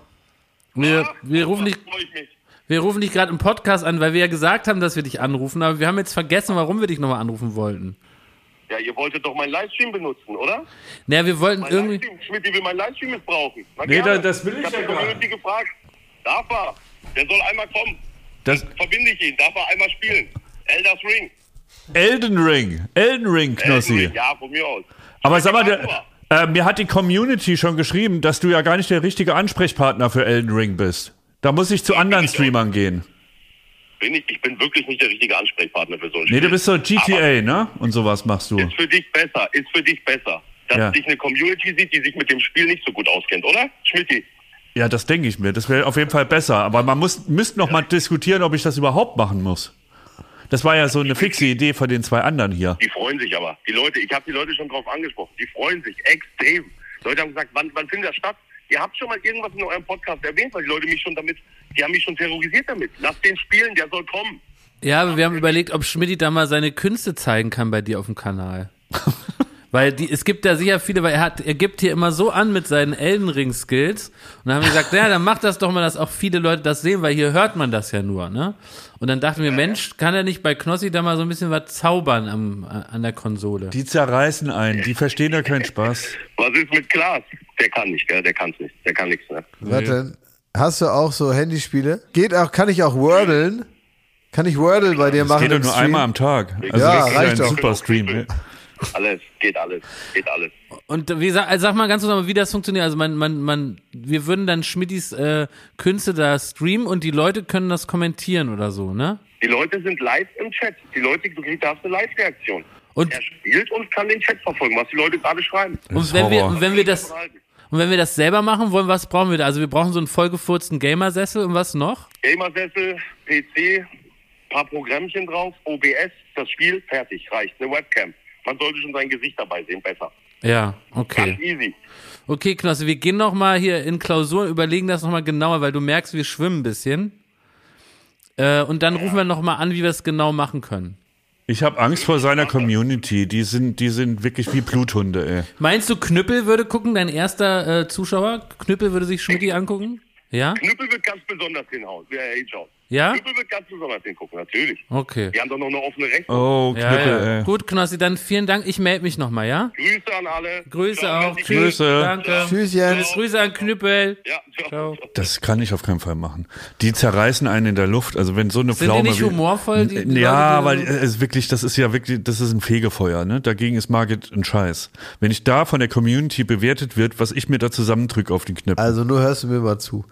Wir, wir rufen dich, ich wir rufen dich gerade im Podcast an, weil wir ja gesagt haben, dass wir dich anrufen, aber wir haben jetzt vergessen, warum wir dich nochmal anrufen wollten. Ja, ihr wolltet doch meinen Livestream benutzen, oder? Naja, wir wollten Mein irgendwie. Livestream, Schmidt, will meinen Livestream missbrauchen. Na, Nee, gerne. da- das will ich hab ja die gar Community gefragt. Darf er? Der soll einmal kommen. Das Verbinde ich ihn. Darf er einmal spielen? Elders Ring. Elden Ring. Elden Ring, Elden Knossi. Ring. Ja, von mir aus. Aber sag mal, der. Äh, mir hat die Community schon geschrieben, dass du ja gar nicht der richtige Ansprechpartner für Elden Ring bist. Da muss ich zu anderen Streamern gehen. Bin ich, ich bin wirklich nicht der richtige Ansprechpartner für so ein Nee, Spiel. du bist so GTA, ne? Und sowas machst du. Ist für dich besser, ist für dich besser. Dass Ja. dich eine Community sieht, die sich mit dem Spiel nicht so gut auskennt, oder? Schmidti, Ja, das denke ich mir. Das wäre auf jeden Fall besser. Aber man muss, müsste noch mal diskutieren, ob ich das überhaupt machen muss. Das war ja so eine fixe Idee von den zwei anderen hier. die freuen sich aber. Die Leute, ich habe die Leute schon drauf angesprochen. Die freuen sich extrem. Leute haben gesagt, wann, wann findet das statt? Ihr habt schon mal irgendwas in eurem Podcast erwähnt, weil die Leute mich schon damit, die haben mich schon terrorisiert damit. Lasst den spielen, der soll kommen. Ja, aber wir haben überlegt, ob Schmidt da mal seine Künste zeigen kann bei dir auf dem Kanal. Weil die, es gibt da sicher viele, weil er hat, er gibt hier immer so an mit seinen Elden Ring Skills. Und dann haben wir gesagt, ja, dann mach das doch mal, dass auch viele Leute das sehen, weil hier hört man das ja nur, ne? Und dann dachten wir, Mensch, kann er nicht bei Knossi da mal so ein bisschen was zaubern am, an der Konsole? Die zerreißen einen. Die verstehen da keinen Spaß. Was ist mit Klaas? Der kann nicht, gell? Der kann's nicht. Der kann nichts, ne? Warte, hast du auch so Handyspiele? Geht auch, kann ich auch Wordlen? Kann ich Wordle bei dir Das machen? geht doch im nur Stream? einmal am Tag. Also Ja, das ist reicht ein doch. super Stream. Alles, geht alles, geht alles. Und wie sag, also sag mal ganz kurz nochmal, wie das funktioniert. Also man, man, man, wir würden dann Schmidtis äh, Künste da streamen und die Leute können das kommentieren oder so, ne? Die Leute sind live im Chat. Die Leute, du kriegst, da hast eine Live-Reaktion. Und- er spielt und kann den Chat verfolgen, was die Leute gerade schreiben. Und wenn wir, und wenn wir das, und wenn wir das selber machen wollen, was brauchen wir da? Also wir brauchen so einen vollgefurzten Gamersessel und was noch? Gamersessel, PC, paar Programmchen drauf, OBS, das Spiel, fertig, reicht. Eine Webcam. Man sollte schon sein Gesicht dabei sehen, besser. Ja, Ganz okay. easy. Okay, Knosse, wir gehen noch mal hier in Klausuren, überlegen das noch mal genauer, weil du merkst, wir schwimmen ein bisschen. Äh, und dann rufen wir noch mal an, wie wir es genau machen können. Ich habe Angst vor seiner Community. Die sind, die sind wirklich wie Bluthunde, ey. Meinst du, Knüppel würde gucken, dein erster äh, Zuschauer? Knüppel würde sich Schmidti angucken? Ja? Knüppel wird ganz besonders hinhauen, wer hinschaut. Ja? Knüppel wird ganz besonders hingucken, natürlich. Okay. Die haben doch noch eine offene Rechnung. Oh, Ja, Knüppel, ja. ey. Gut, Knossi, dann vielen Dank. Ich melde mich noch mal, ja? Grüße an alle. Grüße Ciao, auch. Tschüss. Grüße. Danke. Tschüss, Jens. Grüße an Knüppel. Ja, ciao. Ciao. Das kann ich auf keinen Fall machen. Die zerreißen einen in der Luft. Also wenn so eine Sind die Pflaume. nicht wie- humorvoll, die- die ja, Leute, die weil es wirklich, das ist ja wirklich, das ist ein Fegefeuer. Ne? Dagegen ist Margit ein Scheiß. Wenn ich da von der Community bewertet wird, was ich mir da zusammendrücke auf den Knöpfen. Also nur hörst du mir mal zu.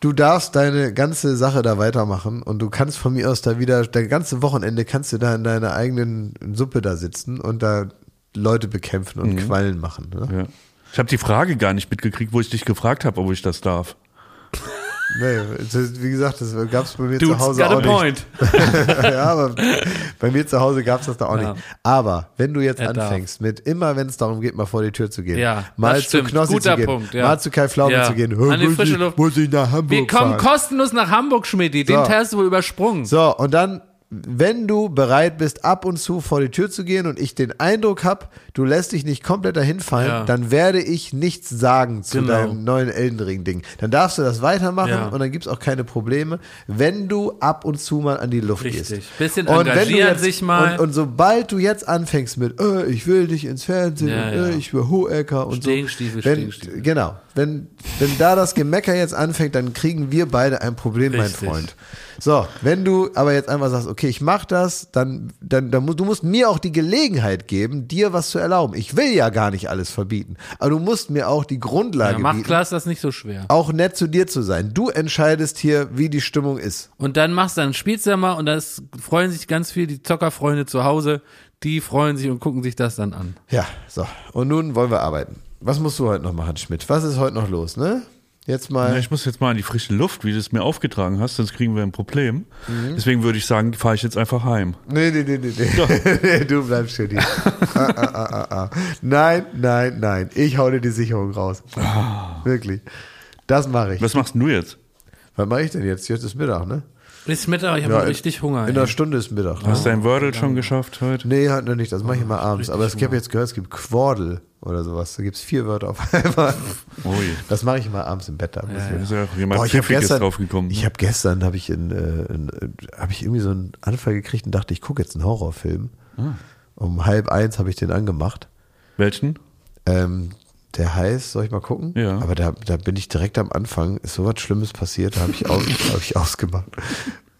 Du darfst deine ganze Sache da weitermachen und du kannst von mir aus da wieder, der ganze Wochenende kannst du da in deiner eigenen Suppe da sitzen und da Leute bekämpfen und Quallen machen. Ne? ja. Ich habe die Frage gar nicht mitgekriegt, wo ich dich gefragt habe, ob ich das darf. Nee, wie gesagt, das gab es bei mir Dude's zu Hause got a auch nicht. point. ja, aber bei mir zu Hause gab es das da auch Ja. nicht. Aber wenn du jetzt Er darf. anfängst mit immer, wenn es darum geht, mal vor die Tür zu gehen, Ja, mal zu stimmt. Knossi Guter zu gehen, Punkt, ja. mal zu Kai Pflaume zu gehen, An die frische ich, Luft. muss ich nach Hamburg Wir kommen fahren. kostenlos nach Hamburg, Schmidti. Den So. Teil hast du wohl übersprungen. So, und dann, wenn du bereit bist, ab und zu vor die Tür zu gehen und ich den Eindruck habe, du lässt dich nicht komplett dahin fallen, Ja. dann werde ich nichts sagen zu Genau. deinem neuen Elden Ring-Ding. Dann darfst du das weitermachen Ja. und dann gibt's auch keine Probleme, wenn du ab und zu mal an die Luft Richtig. gehst. Bisschen Und wenn du engagieren jetzt, sich mal. Und, und sobald du jetzt anfängst mit, äh, ich will dich ins Fernsehen Ja, und äh, ich will Hohecker und Stingstiefel, so. Wenn, Stingstiefel. Genau. Wenn, wenn da das Gemecker jetzt anfängt, dann kriegen wir beide ein Problem, Richtig. mein Freund. So, wenn du aber jetzt einfach sagst, okay, ich mach das, dann, dann, dann musst du musst mir auch die Gelegenheit geben, dir was zu erlauben. Ich will ja gar nicht alles verbieten, aber du musst mir auch die Grundlage Ja, macht bieten, Klaas das nicht so schwer. auch nett zu dir zu sein. Du entscheidest hier, wie die Stimmung ist. Und dann machst du dann spielst du ja mal und das freuen sich ganz viel die Zockerfreunde zu Hause. Die freuen sich und gucken sich das dann an. Ja, so. Und nun wollen wir arbeiten. Was musst du heute noch machen, Schmidt? Was ist heute noch los, ne? Jetzt mal. ich muss jetzt mal in die frische Luft, wie du es mir aufgetragen hast, sonst kriegen wir ein Problem. Mhm. Deswegen würde ich sagen, fahre ich jetzt einfach heim. Nee, nee, nee, nee, nee. du bleibst schon hier. ah, ah, ah, ah, ah. Nein, nein, nein. Ich hau dir die Sicherung raus. Wirklich. Das mache ich. Was machst du jetzt? Was mache ich denn jetzt? Jetzt ist Mittag, ne? Ist Mittag, ich habe Ja, richtig Hunger. In ey. einer Stunde ist Mittag. Hast du dein Wordle schon geschafft heute? Nee, hat noch nicht. Das mache ich immer abends. Aber ich habe jetzt gehört, es gibt Quordel oder sowas. Da gibt es vier Wörter auf einmal. Je. Das mache ich immer abends im Bett. Da muss ich- Da ist ja auch jemand Boah, ich habe gestern, draufgekommen. ich habe gestern habe ich in, äh, in, äh, habe ich irgendwie so einen Anfall gekriegt und dachte, ich gucke jetzt einen Horrorfilm. Ah. Um halb eins habe ich den angemacht. Welchen? Ähm, der heißt, soll ich mal gucken? Ja. Aber da, da bin ich direkt am Anfang, ist sowas Schlimmes passiert, da habe ich, aus, hab ich ausgemacht.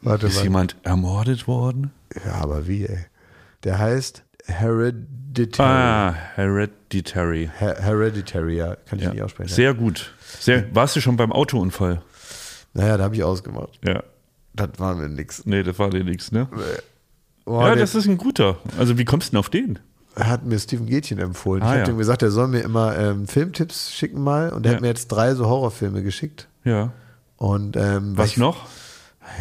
Warte Ist mal. jemand ermordet worden? Ja, aber wie, ey? Der heißt Hereditary. Ah, Hereditary. Her Hereditary, ja, kann ich Ja. nicht aussprechen. Sehr gut. Sehr, warst du schon beim Autounfall? Naja, da habe ich ausgemacht. Ja. Das war mir nix. Nee, das war dir nichts, ne? Oh, ja, das ist ein guter. Also wie kommst du denn auf den? Hat mir Steven Gätchen empfohlen. Ah, ich habe ja. dem gesagt, er soll mir immer ähm, Filmtipps schicken mal und er Ja. hat mir jetzt drei so Horrorfilme geschickt. Ja. Und ähm, Was ich, noch?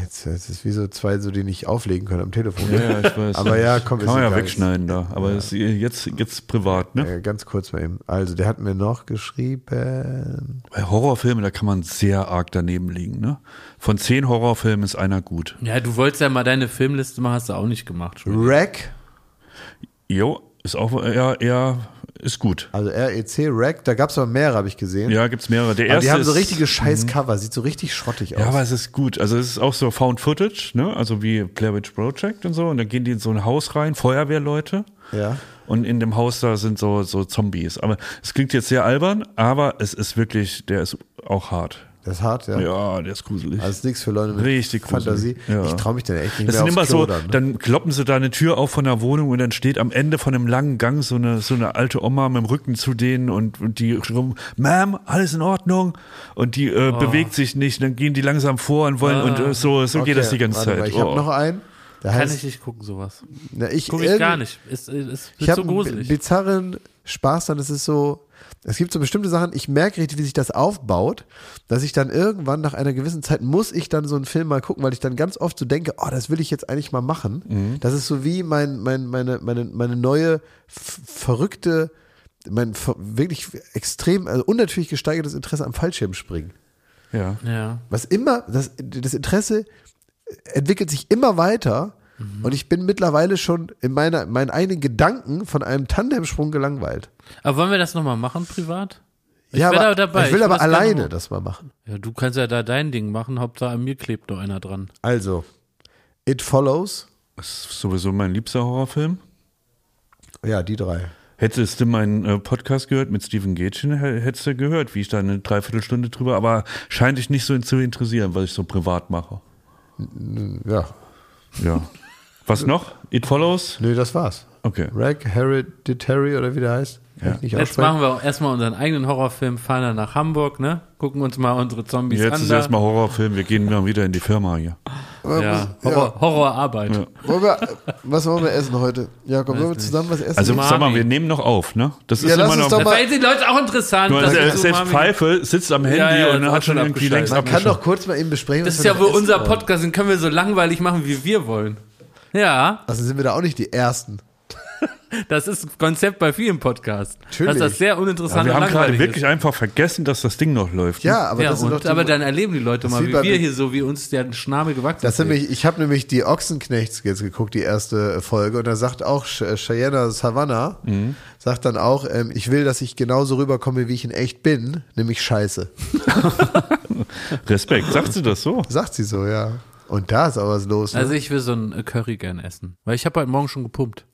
Jetzt, jetzt ist wie so zwei, so die nicht auflegen können am Telefon. Ja, ja, ich weiß. Aber ja, komm, ist Kann man ja wegschneiden da. Aber ist jetzt, jetzt privat, ne? Äh, ganz kurz mal eben. Also, der hat mir noch geschrieben. Bei Horrorfilmen, da kann man sehr arg daneben liegen, ne? Von zehn Horrorfilmen ist einer gut. Ja, du wolltest ja mal deine Filmliste machen, hast du auch nicht gemacht. Schon. Rack, Jo, ist auch eher, eher ist gut. also REC, Rack, da gab es aber mehrere, habe ich gesehen. Ja, gibt's mehrere. Der aber erste die haben so richtige scheiß Cover, sieht so richtig schrottig aus. Ja, aber es ist gut. Also es ist auch so Found Footage, ne? Also wie Blair Witch Project und so. Und dann gehen die in so ein Haus rein, Feuerwehrleute. ja. Und in dem Haus da sind so, so Zombies. Aber es klingt jetzt sehr albern, aber es ist wirklich, der ist auch hart. Das ist hart, ja. Ja, der ist gruselig. Also ist nichts für Leute mit Richtig gruselig. Fantasie. Ja. Ich traue mich dann echt nicht Das mehr sind immer so, dann, ne? dann kloppen sie da eine Tür auf von der Wohnung und dann steht am Ende von einem langen Gang so eine, so eine alte Oma mit dem Rücken zu denen und, und die rum, Ma'am, alles in Ordnung? Und die äh, bewegt sich nicht, dann gehen die langsam vor und wollen und äh, so, so geht Okay, das die ganze warte Zeit. Ich habe Oh. noch einen. Der Kann heißt, ich nicht gucken, sowas. na, ich, Gucke ich gar nicht. Ist, ist, Ich ist habe so einen bizarren Spaß dann. Es ist so, es gibt so bestimmte Sachen, ich merke richtig, wie sich das aufbaut, dass ich dann irgendwann nach einer gewissen Zeit muss ich dann so einen Film mal gucken, weil ich dann ganz oft so denke, oh, das will ich jetzt eigentlich mal machen. Mhm. Das ist so wie mein, mein, meine, meine, meine neue verrückte, mein wirklich extrem, also unnatürlich gesteigertes Interesse am Fallschirmspringen. Ja. ja. Was immer, das, das Interesse entwickelt sich immer weiter und ich bin mittlerweile schon in meiner, meinen eigenen Gedanken von einem Tandemsprung gelangweilt. Aber wollen wir das nochmal machen, privat? Ich ja, aber, da dabei. ich will Ich aber alleine das mal machen. Ja, du kannst ja da dein Ding machen, Hauptsache an mir klebt noch einer dran. Also, It Follows, Das ist sowieso mein liebster Horrorfilm. ja, die drei. Hättest du meinen äh, Podcast gehört mit Steven Gätchen, hä- hättest du gehört, wie ich da eine Dreiviertelstunde drüber, aber scheint dich nicht so zu interessieren, was ich so privat mache. Ja, Ja. Was noch? It Follows? nö, das war's. Okay. Rack Hereditary oder wie der heißt. Ja. Jetzt machen wir auch erstmal unseren eigenen Horrorfilm, fahren dann nach Hamburg, ne? Gucken uns mal unsere Zombies Jetzt an. ist da. erstmal Horrorfilm, wir gehen mal wieder in die Firma hier. ja, Horror, Horrorarbeit. Ja. Wollen wir, was wollen wir essen heute? Jakob, wollen wir zusammen was essen? Also Umami. sag mal, wir nehmen noch auf, ne? Das ist Ja, lass immer noch. doch mal- Weil die Leute auch interessant. Nur, dass also, selbst Pfeife sitzt am Handy Ja, ja, und ist hat schon irgendwie abgeschaltet. längst Man kann doch kurz mal eben besprechen, Das was ist ja wohl unser. Podcast, den können wir so langweilig machen, wie wir wollen. Ja, Also sind wir da auch nicht die Ersten. das ist ein Konzept bei vielen Podcasts. Natürlich. Dass das sehr uninteressant Aber wir und haben gerade wirklich ist. einfach vergessen, dass das Ding noch läuft. ne? Ja, aber ja, das sind und, doch die, aber dann erleben die Leute mal, wie wir hier so, wie uns der Schnabel gewachsen Das ist. sind nämlich, ich habe nämlich die Ochsenknechts jetzt geguckt, die erste Folge, und da sagt auch Ch- Cheyenne Savannah, Mhm. sagt dann auch, ähm, ich will, dass ich genauso rüberkomme, wie ich in echt bin, nämlich scheiße. Respekt. Sagt sie das so? Sagt sie so, ja. Und da ist aber was los. Ne? Also ich will so ein äh, Curry gern essen, weil ich habe heute Morgen schon gepumpt.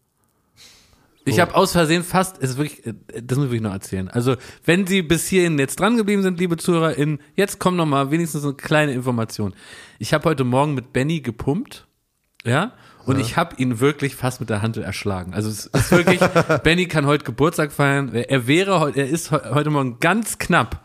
Ich habe aus Versehen fast, es ist wirklich, äh, das muss ich wirklich noch erzählen. Also wenn Sie bis hierhin jetzt dran geblieben sind, liebe ZuhörerInnen, jetzt kommt noch mal wenigstens eine kleine Information. Ich habe heute Morgen mit Benny gepumpt, ja, und ich habe ihn wirklich fast mit der Hand erschlagen. Also es ist wirklich, Benny kann heute Geburtstag feiern. Er wäre heute, er ist heu- heute Morgen ganz knapp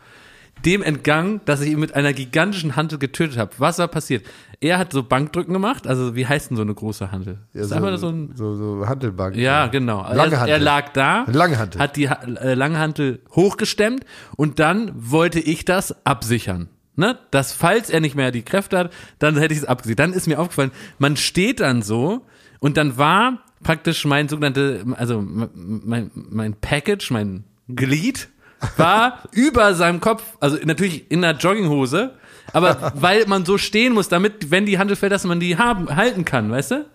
dem entgangen, dass ich ihn mit einer gigantischen Hantel getötet habe. Was war passiert? Er hat so Bankdrücken gemacht, also wie heißt denn so eine große Hantel? ja, ist einfach so ein so, so Handelbank. ja, genau. Lange er, Hantel. er lag da, Lange Hantel. hat die äh, lange Hantel hochgestemmt und dann wollte ich das absichern. Ne? Dass falls er nicht mehr die Kräfte hat, dann hätte ich es abgesichert. Dann ist mir aufgefallen, man steht dann so und dann war praktisch mein sogenannte, also mein, mein Package, mein Glied, war über seinem Kopf, also natürlich in einer Jogginghose, aber weil man so stehen muss, damit, wenn die Handel fällt, dass man die haben, halten kann, weißt du?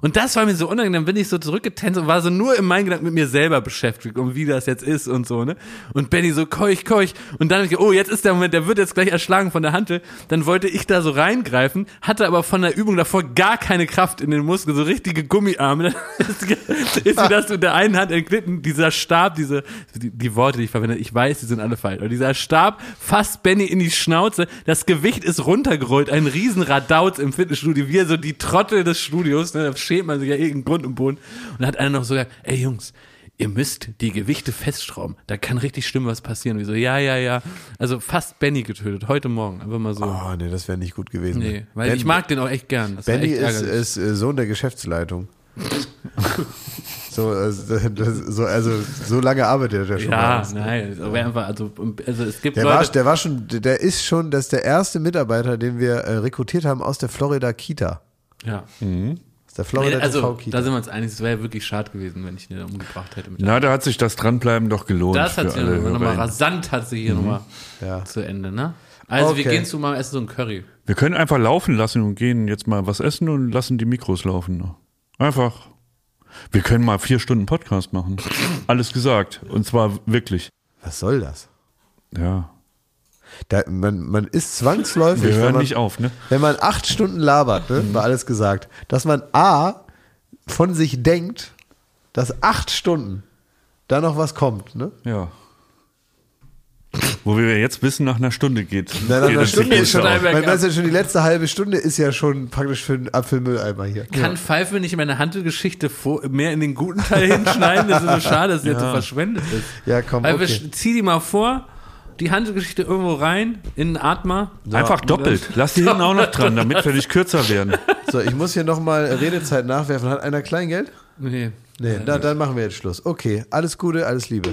Und das war mir so unangenehm, dann bin ich so zurückgetänzt und war so nur in meinen Gedanken mit mir selber beschäftigt und wie das jetzt ist und so, ne? Und Benny so keuch, keuch. Und dann, oh, jetzt ist der Moment, der wird jetzt gleich erschlagen von der Hantel. Dann wollte ich da so reingreifen, hatte aber von der Übung davor gar keine Kraft in den Muskeln, so richtige Gummiarme. Ist, ist mir das mit der einen Hand entglitten, dieser Stab, diese, die, die Worte, die ich verwende, ich weiß, die sind alle falsch, aber dieser Stab fasst Benny in die Schnauze, das Gewicht ist runtergerollt, ein riesen Radauz im Fitnessstudio, wir so die Trottel des Studios, ne, schämt man sich ja irgendeinen Grund im Boden. Und dann hat einer noch so gesagt, ey Jungs, ihr müsst die Gewichte festschrauben, da kann richtig schlimm was passieren. Wie so, ja, ja, ja. Also fast Benny getötet, heute Morgen, einfach mal so. Oh, nee, das wäre nicht gut gewesen. nee, weil Ben- ich mag den auch echt gern. Das war Benny echt ist, ist äh, Sohn der Geschäftsleitung. so, äh, das, so, also, so lange arbeitet er schon ja, nein, aber einfach, also, also es gibt Der war, Leute, der war schon, der ist schon, das ist der erste Mitarbeiter, den wir äh, rekrutiert haben aus der Florida Kita. ja. Aus der Florida Also, TV Kita. da sind wir uns einig, es wäre ja wirklich schade gewesen, wenn ich ihn da umgebracht hätte. Mit Na, da hat sich das Dranbleiben doch gelohnt. das hat alle nochmal rasant hat sie hier nochmal Ja. zu Ende, ne? Also wir Okay. gehen zu mal essen so ein Curry. Wir können einfach laufen lassen und gehen jetzt mal was essen und lassen die Mikros laufen. Einfach. Wir können mal vier Stunden Podcast machen. Alles gesagt. Und zwar wirklich. Was soll das? Ja. Da, man, man ist zwangsläufig, Wir wenn, hören man, nicht auf, ne? wenn man acht Stunden labert, ne, war alles gesagt, dass man A, von sich denkt, dass acht Stunden da noch was kommt. Ne? Ja. Wo wir jetzt wissen, nach einer Stunde geht. Na, nach einer Stunde die ist schon, weil das ist ja schon die letzte halbe Stunde ist ja schon praktisch für einen Apfelmülleimer hier. Kann Pfeife nicht meine Handelgeschichte mehr in den guten Teil hinschneiden? Das ist so schade, dass sie jetzt so verschwendet ist. Ja, komm, Weil okay. zieh die mal vor, die Handelgeschichte irgendwo rein, in den Atmer. Einfach doppelt. Lass die hinten auch noch dran, damit wir nicht kürzer werden. So, ich muss hier nochmal Redezeit nachwerfen. Hat einer Kleingeld? Nee. Nee, na, dann machen wir jetzt Schluss. Okay, alles Gute, alles Liebe.